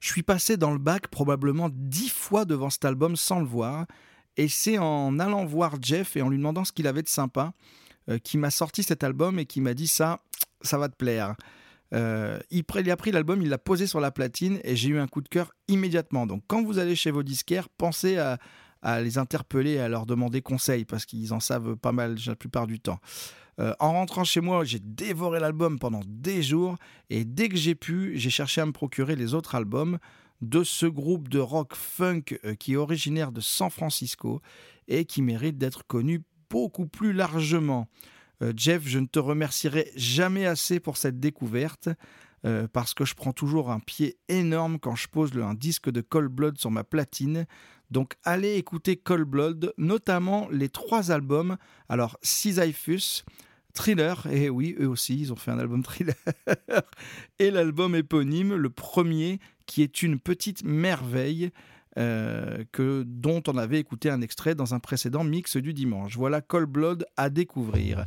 Je suis passé dans le bac probablement dix fois devant cet album sans le voir. Et c'est en allant voir Jeff et en lui demandant ce qu'il avait de sympa qui m'a sorti cet album et qui m'a dit ça, ça va te plaire. Euh, il, a pris l'album, il l'a posé sur la platine et j'ai eu un coup de cœur immédiatement. Donc quand vous allez chez vos disquaires, pensez à, les interpeller et à leur demander conseil parce qu'ils en savent pas mal la plupart du temps. Euh, en rentrant chez moi, j'ai dévoré l'album pendant des jours et dès que j'ai pu, j'ai cherché à me procurer les autres albums de ce groupe de rock funk euh, qui est originaire de San Francisco et qui mérite d'être connu beaucoup plus largement. Euh, Jeff, je ne te remercierai jamais assez pour cette découverte. parce que je prends toujours un pied énorme quand je pose un disque de Cold Blood sur ma platine. Donc allez écouter Cold Blood, notamment les trois albums. Alors Sisyphus, Thriller, et oui, eux aussi, ils ont fait un album thriller. et l'album éponyme, le premier, qui est une petite merveille. Euh, que, dont on avait écouté un extrait dans un précédent mix du dimanche. Voilà Cold Blood à découvrir.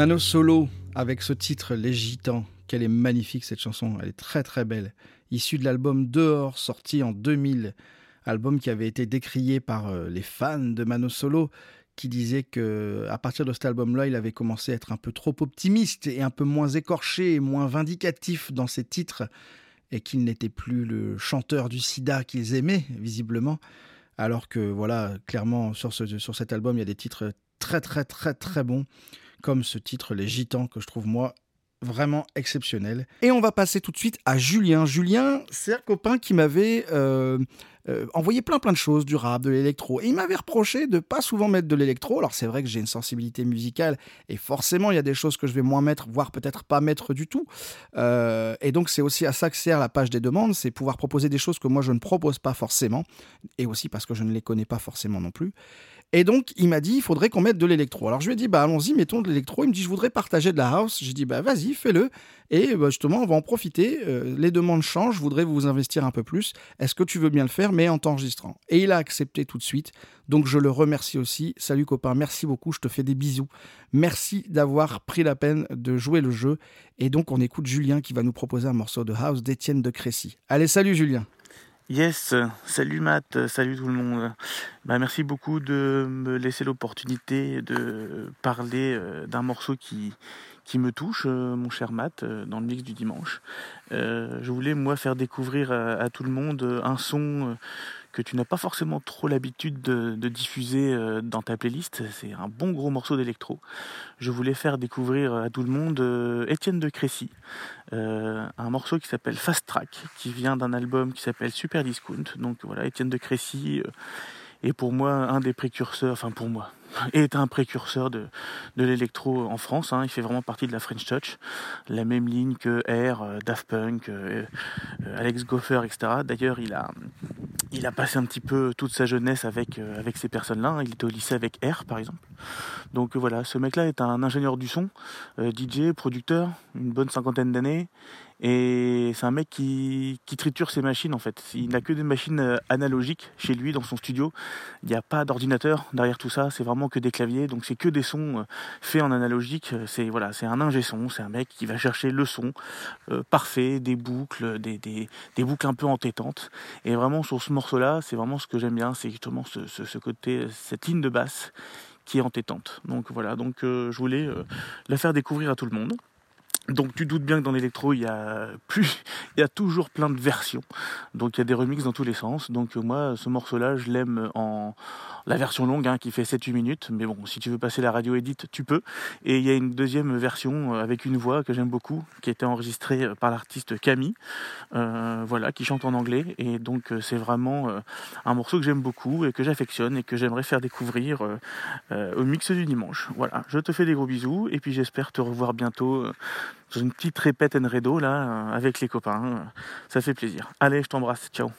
Mano Solo avec ce titre Les Gitans. Quelle est magnifique cette chanson, elle est très très belle. Issue de l'album Dehors, sorti en 2000. Album qui avait été décrié par euh, les fans de Mano Solo qui disaient que à partir de cet album-là, il avait commencé à être un peu trop optimiste et un peu moins écorché et moins vindicatif dans ses titres et qu'il n'était plus le chanteur du sida qu'ils aimaient visiblement. Alors que voilà, clairement sur, ce, sur cet album, il y a des titres très très très très bons comme ce titre Les Gitans que je trouve moi vraiment exceptionnel. Et on va passer tout de suite à Julien. Julien, c'est un copain qui m'avait euh, euh, envoyé plein plein de choses, du rap, de l'électro. Et il m'avait reproché de pas souvent mettre de l'électro. Alors c'est vrai que j'ai une sensibilité musicale et forcément il y a des choses que je vais moins mettre, voire peut-être pas mettre du tout. Euh, et donc c'est aussi à ça que sert la page des demandes, c'est pouvoir proposer des choses que moi je ne propose pas forcément. Et aussi parce que je ne les connais pas forcément non plus. Et donc, il m'a dit, il faudrait qu'on mette de l'électro. Alors, je lui ai dit, bah, allons-y, mettons de l'électro. Il me dit, je voudrais partager de la house. J'ai dit, bah, vas-y, fais-le. Et bah, justement, on va en profiter. Euh, les demandes changent. Je voudrais vous investir un peu plus. Est-ce que tu veux bien le faire, mais en t'enregistrant Et il a accepté tout de suite. Donc, je le remercie aussi. Salut, copain. Merci beaucoup. Je te fais des bisous. Merci d'avoir pris la peine de jouer le jeu. Et donc, on écoute Julien qui va nous proposer un morceau de house d'Étienne de Crécy. Allez, salut, Julien. Yes, salut Matt, salut tout le monde. Bah, merci beaucoup de me laisser l'opportunité de parler euh, d'un morceau qui, qui me touche, euh, mon cher Matt, euh, dans le mix du dimanche. Je voulais, moi, faire découvrir à, à tout le monde un son que tu n'as pas forcément trop l'habitude de, diffuser euh, dans ta playlist. C'est un bon gros morceau d'électro. Je voulais faire découvrir à tout le monde euh, Étienne de Crécy, euh, un morceau qui s'appelle Fast Track, qui vient d'un album qui s'appelle Super Discount. Donc voilà, Étienne de Crécy euh, est pour moi un des précurseurs, enfin pour moi, est un précurseur de, de l'électro en France. hein. Il fait vraiment partie de la French Touch, la même ligne que Air, euh, Daft Punk, euh, euh, Alex Goffer, etc. D'ailleurs, il a, il a passé un petit peu toute sa jeunesse avec, avec ces personnes-là. hein. Il était au lycée avec Air, par exemple. Donc voilà, ce mec-là est un ingénieur du son, DJ, producteur, une bonne cinquantaine d'années. Et c'est un mec qui, triture ses machines en fait. Il n'a que des machines euh, analogiques chez lui dans son studio. Il n'y a pas d'ordinateur derrière tout ça. C'est vraiment que des claviers. Donc c'est que des sons euh, faits en analogique. C'est voilà, un ingé son. C'est un mec qui va chercher le son euh, parfait, des boucles, des, des, boucles un peu entêtantes. Et vraiment sur ce morceau-là, c'est vraiment ce que j'aime bien. C'est justement ce, ce, côté, cette ligne de basse qui est entêtante. Donc voilà. Donc euh, je voulais euh, la faire découvrir à tout le monde. Donc tu doutes bien que dans l'électro, il y a plus, il y a toujours plein de versions. Donc il y a des remixes dans tous les sens. Donc moi, ce morceau-là, je l'aime en la version longue hein, qui fait 7-8 minutes. Mais bon, si tu veux passer la radio edit, tu peux. Et il y a une deuxième version euh, avec une voix que j'aime beaucoup, qui a été enregistrée euh, par l'artiste Camille, euh, voilà, qui chante en anglais. Et donc c'est vraiment un morceau que j'aime beaucoup et que j'affectionne et que j'aimerais faire découvrir au mix du dimanche. Voilà, je te fais des gros bisous et puis j'espère te revoir bientôt dans une petite répète en redo là euh, avec les copains. Ça fait plaisir. Allez, je t'embrasse. Ciao.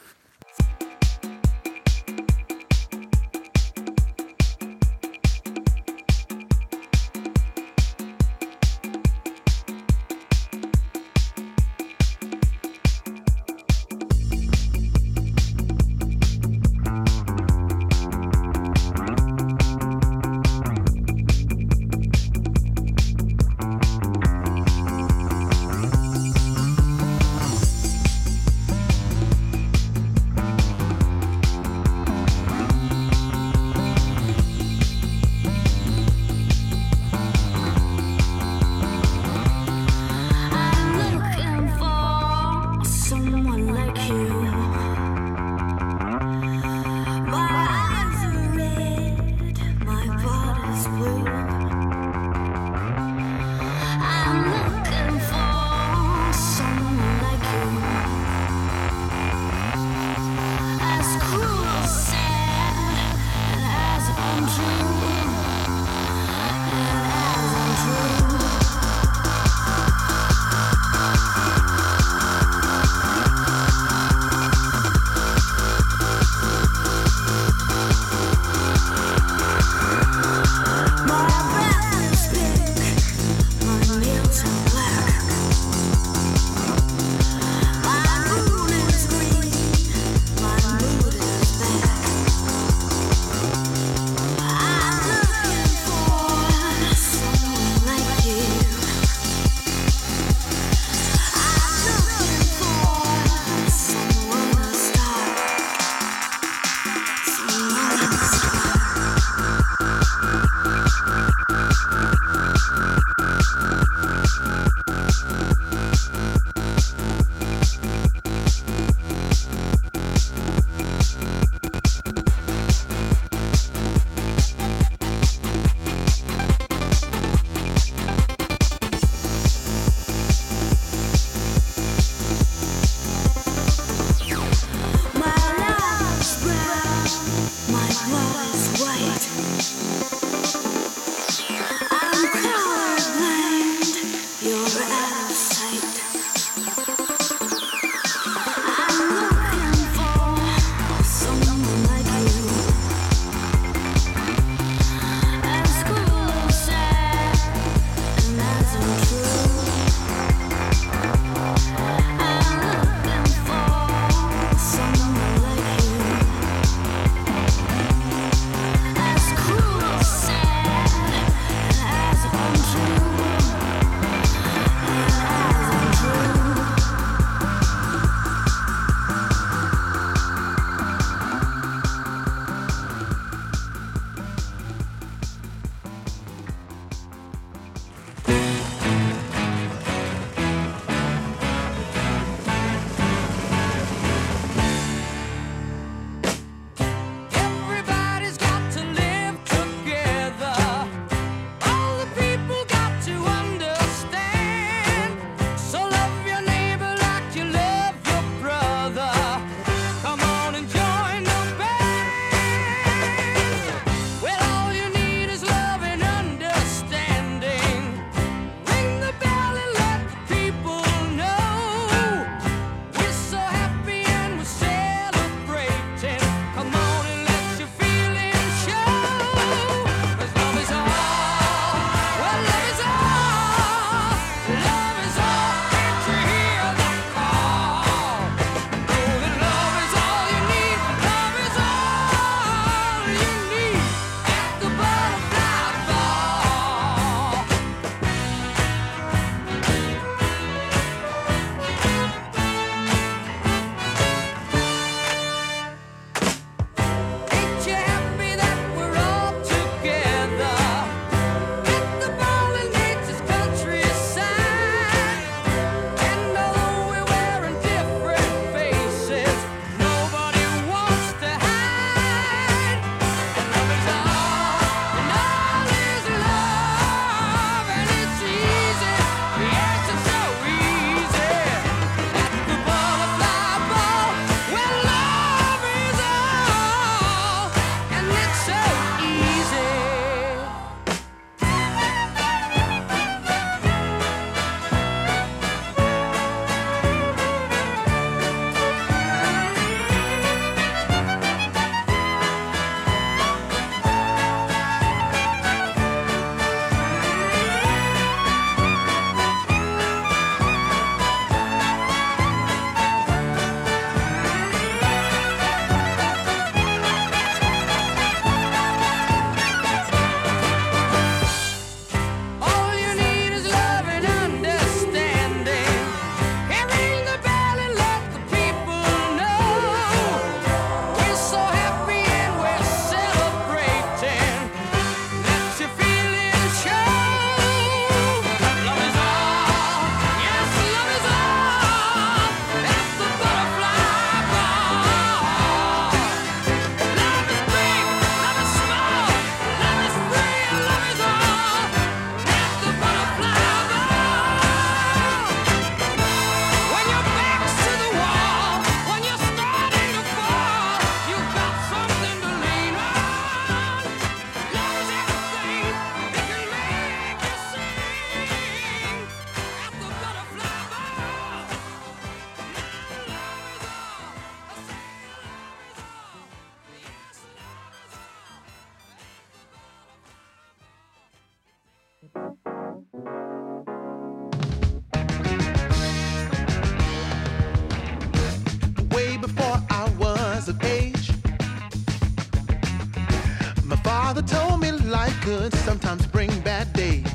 good, sometimes bring bad days.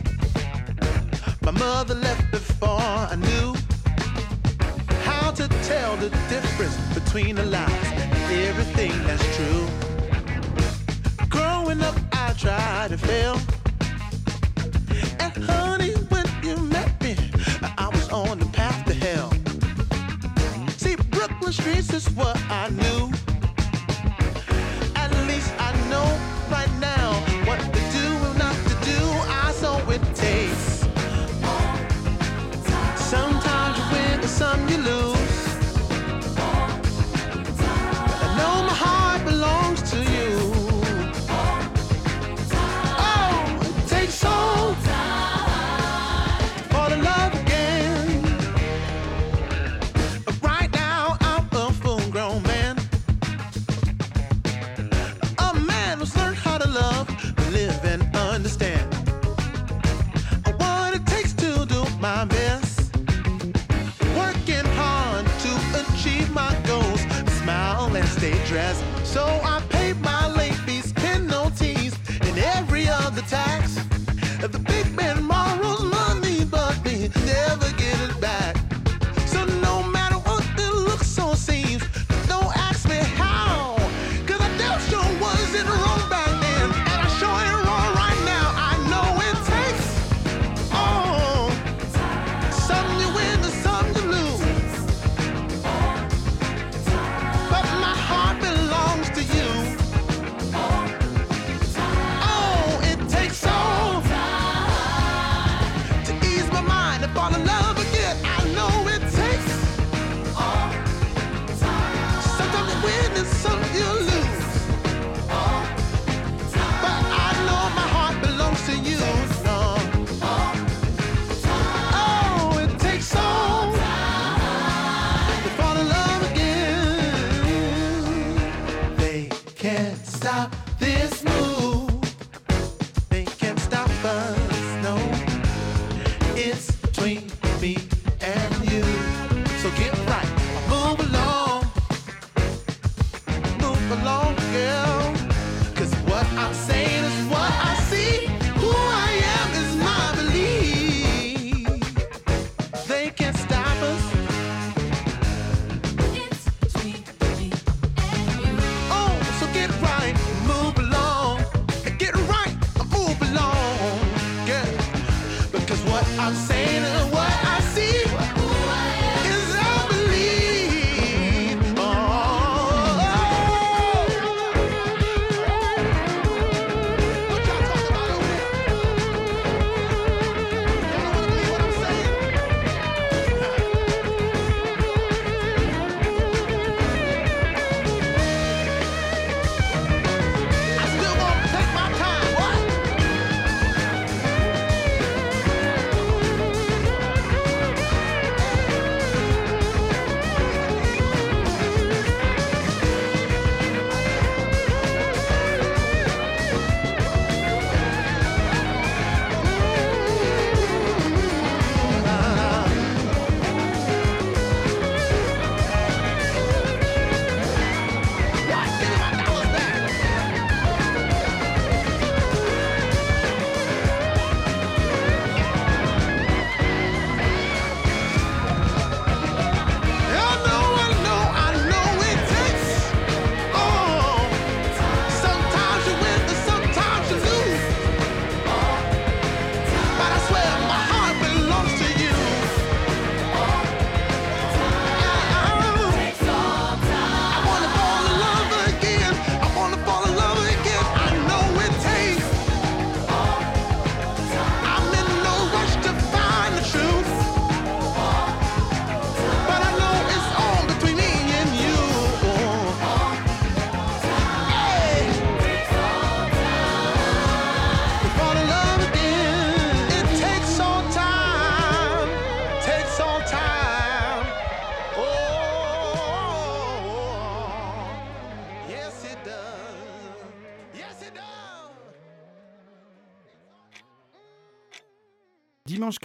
My mother left before I knew how to tell the difference between the lies and everything that's true. Growing up, I tried to fail. And honey, when you met me, I was on the path to hell. See, Brooklyn streets is what I knew.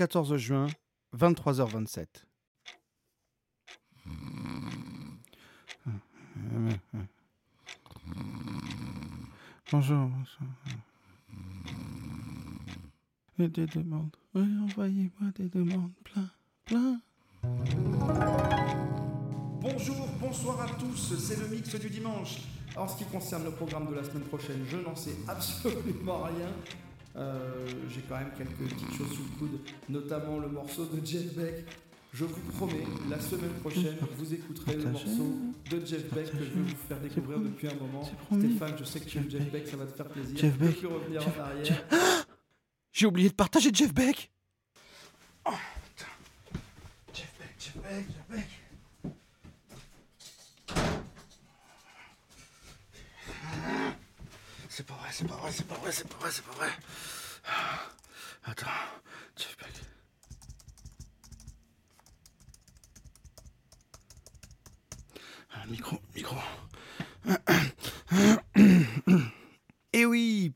14 juin, 23h27. Bonjour. Et des demandes. Oui, envoyez-moi des demandes. Plein, plein. Bonjour, bonsoir à tous. C'est le mix du dimanche. En ce qui concerne le programme de la semaine prochaine, je n'en sais absolument rien. Euh, J'ai quand même quelques petites choses sous le coude, notamment le morceau de Jeff Beck. Je vous promets, la semaine prochaine, vous écouterez le morceau de Jeff Beck que je vais vous faire découvrir depuis un moment. Stéphane, je sais que tu aimes Jeff Beck, ça va te faire plaisir. Jeff peux Beck, plus revenir Jeff- en arrière. J'ai oublié de partager Jeff Beck. Oh, Jeff Beck, Jeff Beck, Jeff Beck. C'est pas vrai, c'est pas vrai, c'est pas vrai, c'est pas vrai, c'est pas vrai. Attends. Ah, Micro, micro. Et oui,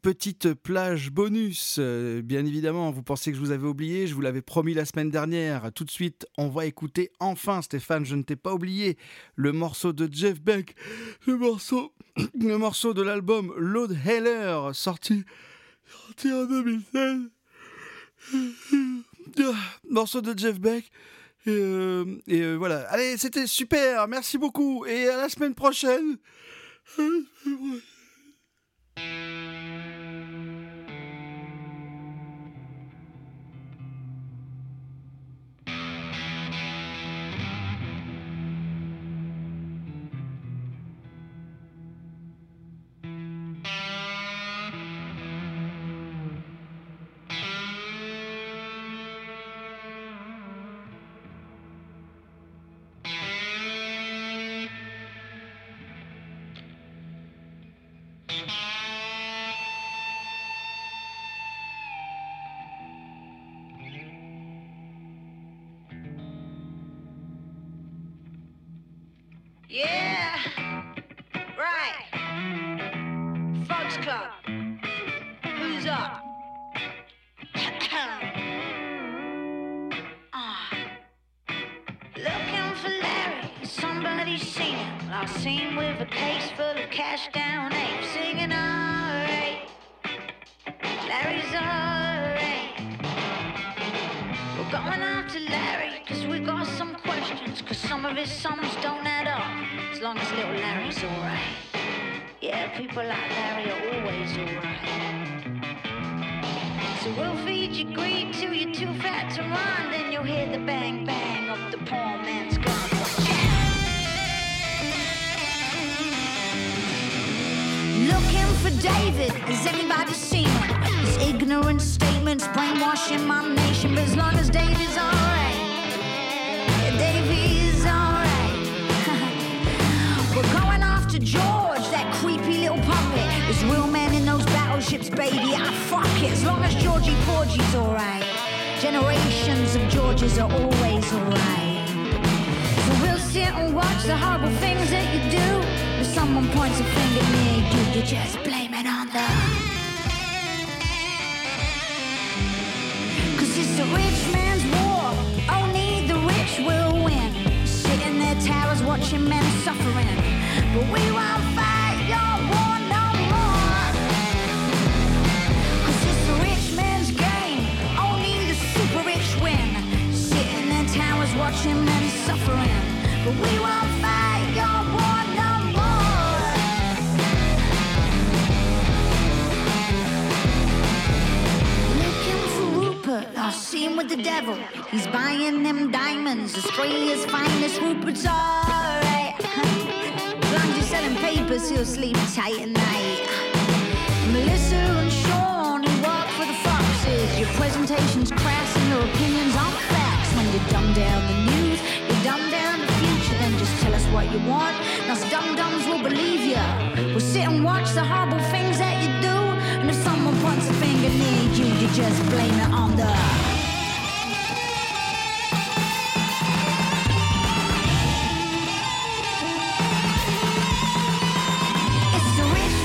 plage bonus. Euh, bien évidemment, vous pensez que je vous avais oublié, je vous l'avais promis la semaine dernière. Tout de suite, on va écouter enfin, Stéphane, je ne t'ai pas oublié, le morceau de Jeff Beck, le morceau, le morceau de l'album Load Heller, sorti, sorti en 2016. Ah, morceau de Jeff Beck. Et, euh, euh, voilà. Allez, c'était super. Merci beaucoup. Et. À la semaine prochaine. Towers suffering. But we won't fight. Looking for Rupert, seen with the devil. He's buying them diamonds, Australia's finest. Rupert's alright. You're eh? selling papers, he'll sleep tight at night. Melissa and Sean, who work for the Foxes. Your presentation's crass and your opinions facts. You dumb down the news, you dumb down the future, then just tell us what you want. Us dum dums will believe you. We'll sit and watch the horrible things that you do. And if someone points a finger near you, you just blame it on the. It's a rich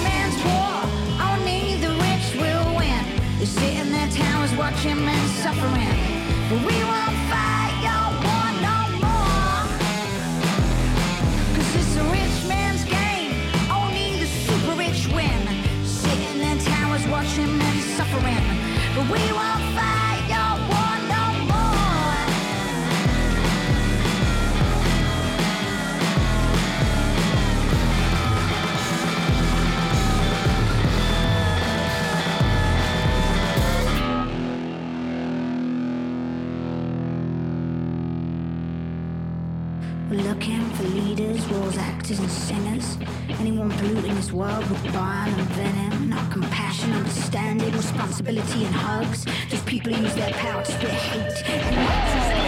and singers. Anyone polluting this world with bile and venom. Not compassion, understanding, responsibility, and hugs. Just people who use their power to spread hate and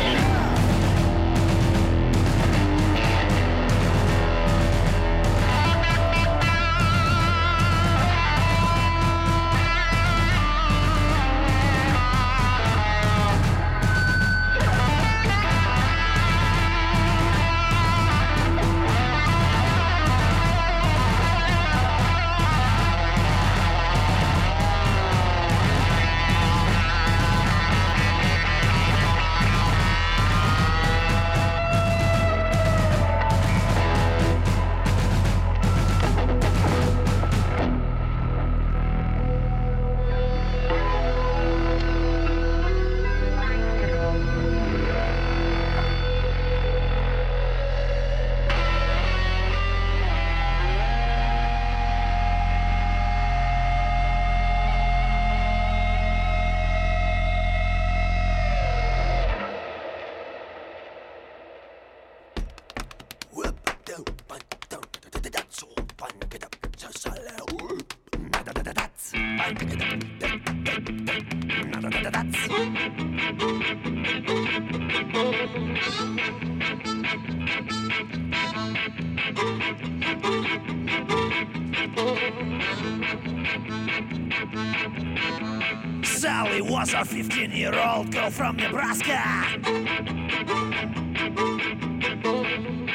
Sally was a 15 year old girl from Nebraska.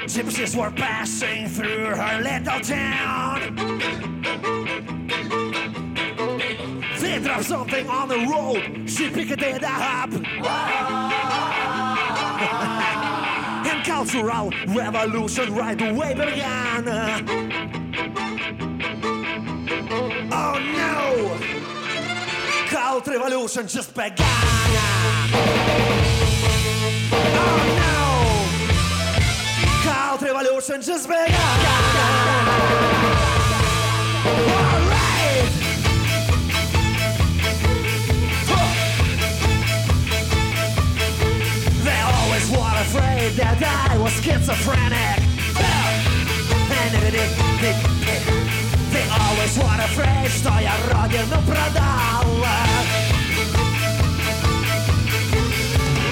Gypsies were passing through her little town. They dropped something on the road, she picked it up. and cultural revolution right away began. Cult revolution just began. Oh no! Cult revolution just began. Alright! They always were afraid that I was schizophrenic. And it, it, it, it, They afraid, что я родину продал.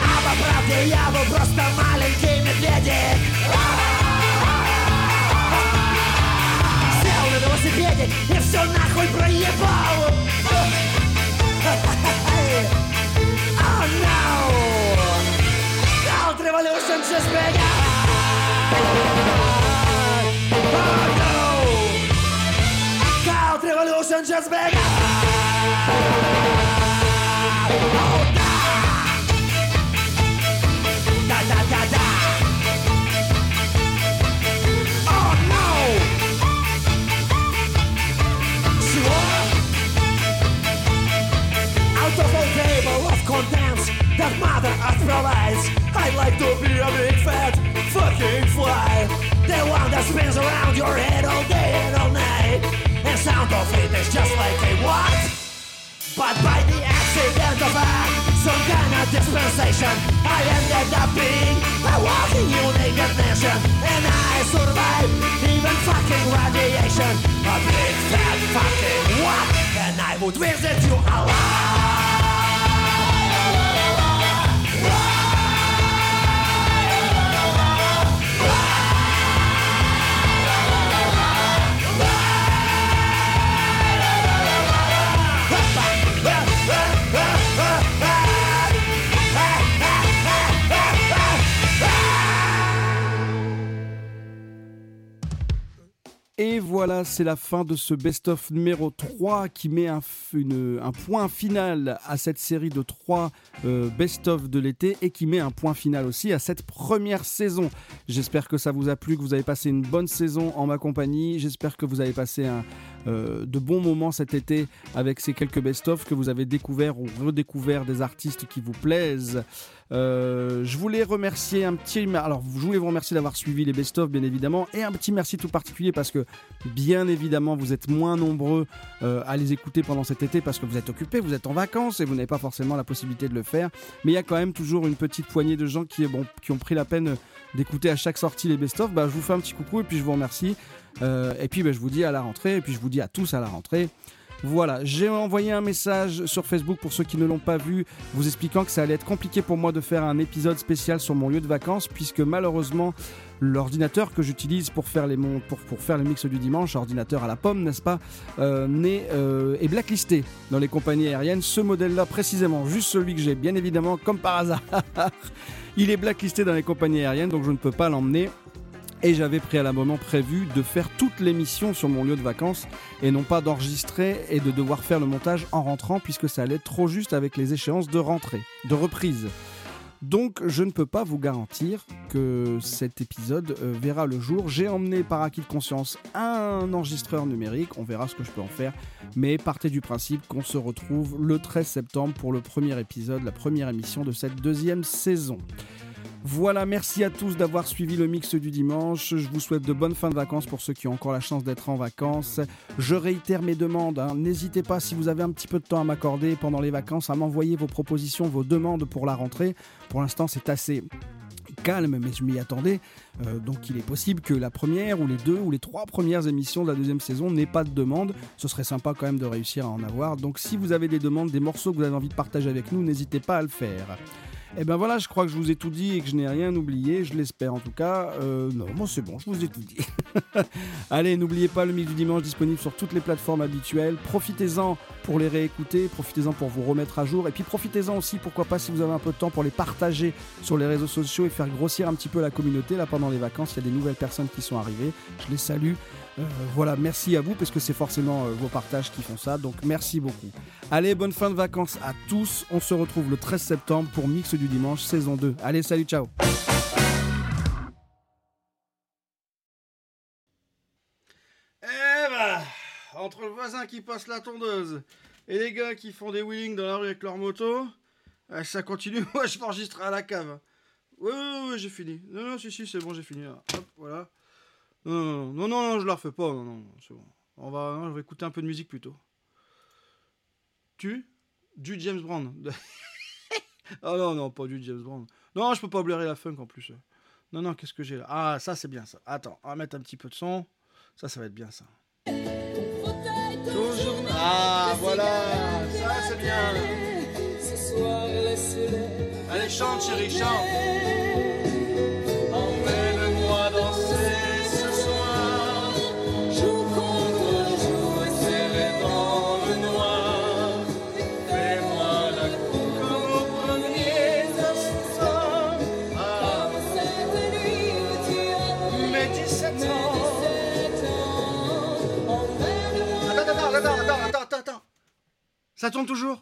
А по правде я был просто маленький медведик. Сел на велосипедик и все нахуй проебал. Oh no! Cult revolution just began. Just. Oh da! Da da da! Oh no! Out of a table of contents that Mother I'd like to be a big fat fucking fly. The one that spins around your head all day and all night. Sound of it is just like a what? But by the accident of a some kind of dispensation, I ended up being a walking unique nation. And I survived even fucking radiation. A big fat fucking what? And I would visit you alive. Et voilà, c'est la fin de ce best-of numéro 3 qui met un, point final à cette série de 3 euh, best-of de l'été et qui met un point final aussi à cette première saison. J'espère que ça vous a plu, que vous avez passé une bonne saison en ma compagnie. J'espère que vous avez passé euh, de bons moments cet été avec ces quelques best-of, que vous avez découvert ou redécouvert des artistes qui vous plaisent. Euh, je voulais remercier un petit. Alors, je voulais vous remercier d'avoir suivi les best-of, bien évidemment, et un petit merci tout particulier parce que, bien évidemment, vous êtes moins nombreux euh, à les écouter pendant cet été parce que vous êtes occupés, vous êtes en vacances et vous n'avez pas forcément la possibilité de le faire. Mais il y a quand même toujours une petite poignée de gens qui, ont pris la peine d'écouter à chaque sortie les best-of, bah, je vous fais un petit coucou et puis je vous remercie. Euh, et puis bah, je vous dis à la rentrée, et puis je vous dis à tous à la rentrée. Voilà, j'ai envoyé un message sur Facebook pour ceux qui ne l'ont pas vu, vous expliquant que ça allait être compliqué pour moi de faire un épisode spécial sur mon lieu de vacances, puisque malheureusement, l'ordinateur que j'utilise pour faire les pour, faire le mix du dimanche, ordinateur à la pomme, n'est-ce pas, euh, euh, est blacklisté dans les compagnies aériennes. Ce modèle-là, précisément, juste celui que j'ai, bien évidemment, comme par hasard, il est blacklisté dans les compagnies aériennes, donc je ne peux pas l'emmener. Et j'avais pris à la moment prévu de faire toute l'émission sur mon lieu de vacances et non pas d'enregistrer et de devoir faire le montage en rentrant puisque ça allait être trop juste avec les échéances de rentrée, de reprise. Donc je ne peux pas vous garantir que cet épisode euh, verra le jour. J'ai emmené par acquis de conscience un enregistreur numérique, on verra ce que je peux en faire, mais partez du principe qu'on se retrouve le 13 septembre pour le premier épisode, la première émission de cette deuxième saison. Voilà, merci à tous d'avoir suivi le mix du dimanche. Je vous souhaite de bonnes fins de vacances pour ceux qui ont encore la chance d'être en vacances. Je réitère mes demandes. hein. N'hésitez pas, si vous avez un petit peu de temps à m'accorder pendant les vacances, à m'envoyer vos propositions, vos demandes pour la rentrée. Pour l'instant, c'est assez calme, mais je m'y attendais. Euh, donc il est possible que la première ou les deux ou les trois premières émissions de la deuxième saison n'aient pas de demande. Ce serait sympa quand même de réussir à en avoir. Donc si vous avez des demandes, des morceaux que vous avez envie de partager avec nous, n'hésitez pas à le faire. Et ben voilà, je crois que je vous ai tout dit et que je n'ai rien oublié, je l'espère en tout cas. Euh, non, moi c'est bon, je vous ai tout dit. Allez, n'oubliez pas le mix du dimanche disponible sur toutes les plateformes habituelles. Profitez-en pour les réécouter, profitez-en pour vous remettre à jour et puis profitez-en aussi, pourquoi pas si vous avez un peu de temps pour les partager sur les réseaux sociaux et faire grossir un petit peu la communauté. Là pendant les vacances, il y a des nouvelles personnes qui sont arrivées. Je les salue. Euh, voilà, merci à vous parce que c'est forcément euh, vos partages qui font ça. Donc merci beaucoup. Allez, bonne fin de vacances à tous. On se retrouve le 13 septembre pour Mix du dimanche saison 2. Allez, salut, ciao. Eh bah, entre le voisin qui passe la tondeuse et les gars qui font des wheelings dans la rue avec leur moto, euh, ça continue. Moi, je m'enregistre à la cave. Ouais, ouais, ouais, j'ai fini. Non, non, si, si, c'est bon, j'ai fini. Hop, voilà. Non, non, non, je la refais pas. Non, non, c'est bon. On va, non, je vais écouter un peu de musique plutôt. Tu? Du James Brown. ah non, non, pas du James Brown. Non, je peux pas blairer la funk en plus. Non, non, qu'est-ce que j'ai là? Ah, ça, c'est bien ça. Attends, on va mettre un petit peu de son. Ça, ça va être bien ça. Ah, voilà. Ça, c'est bien. Allez, chante, chérie, chante. Ça tourne toujours?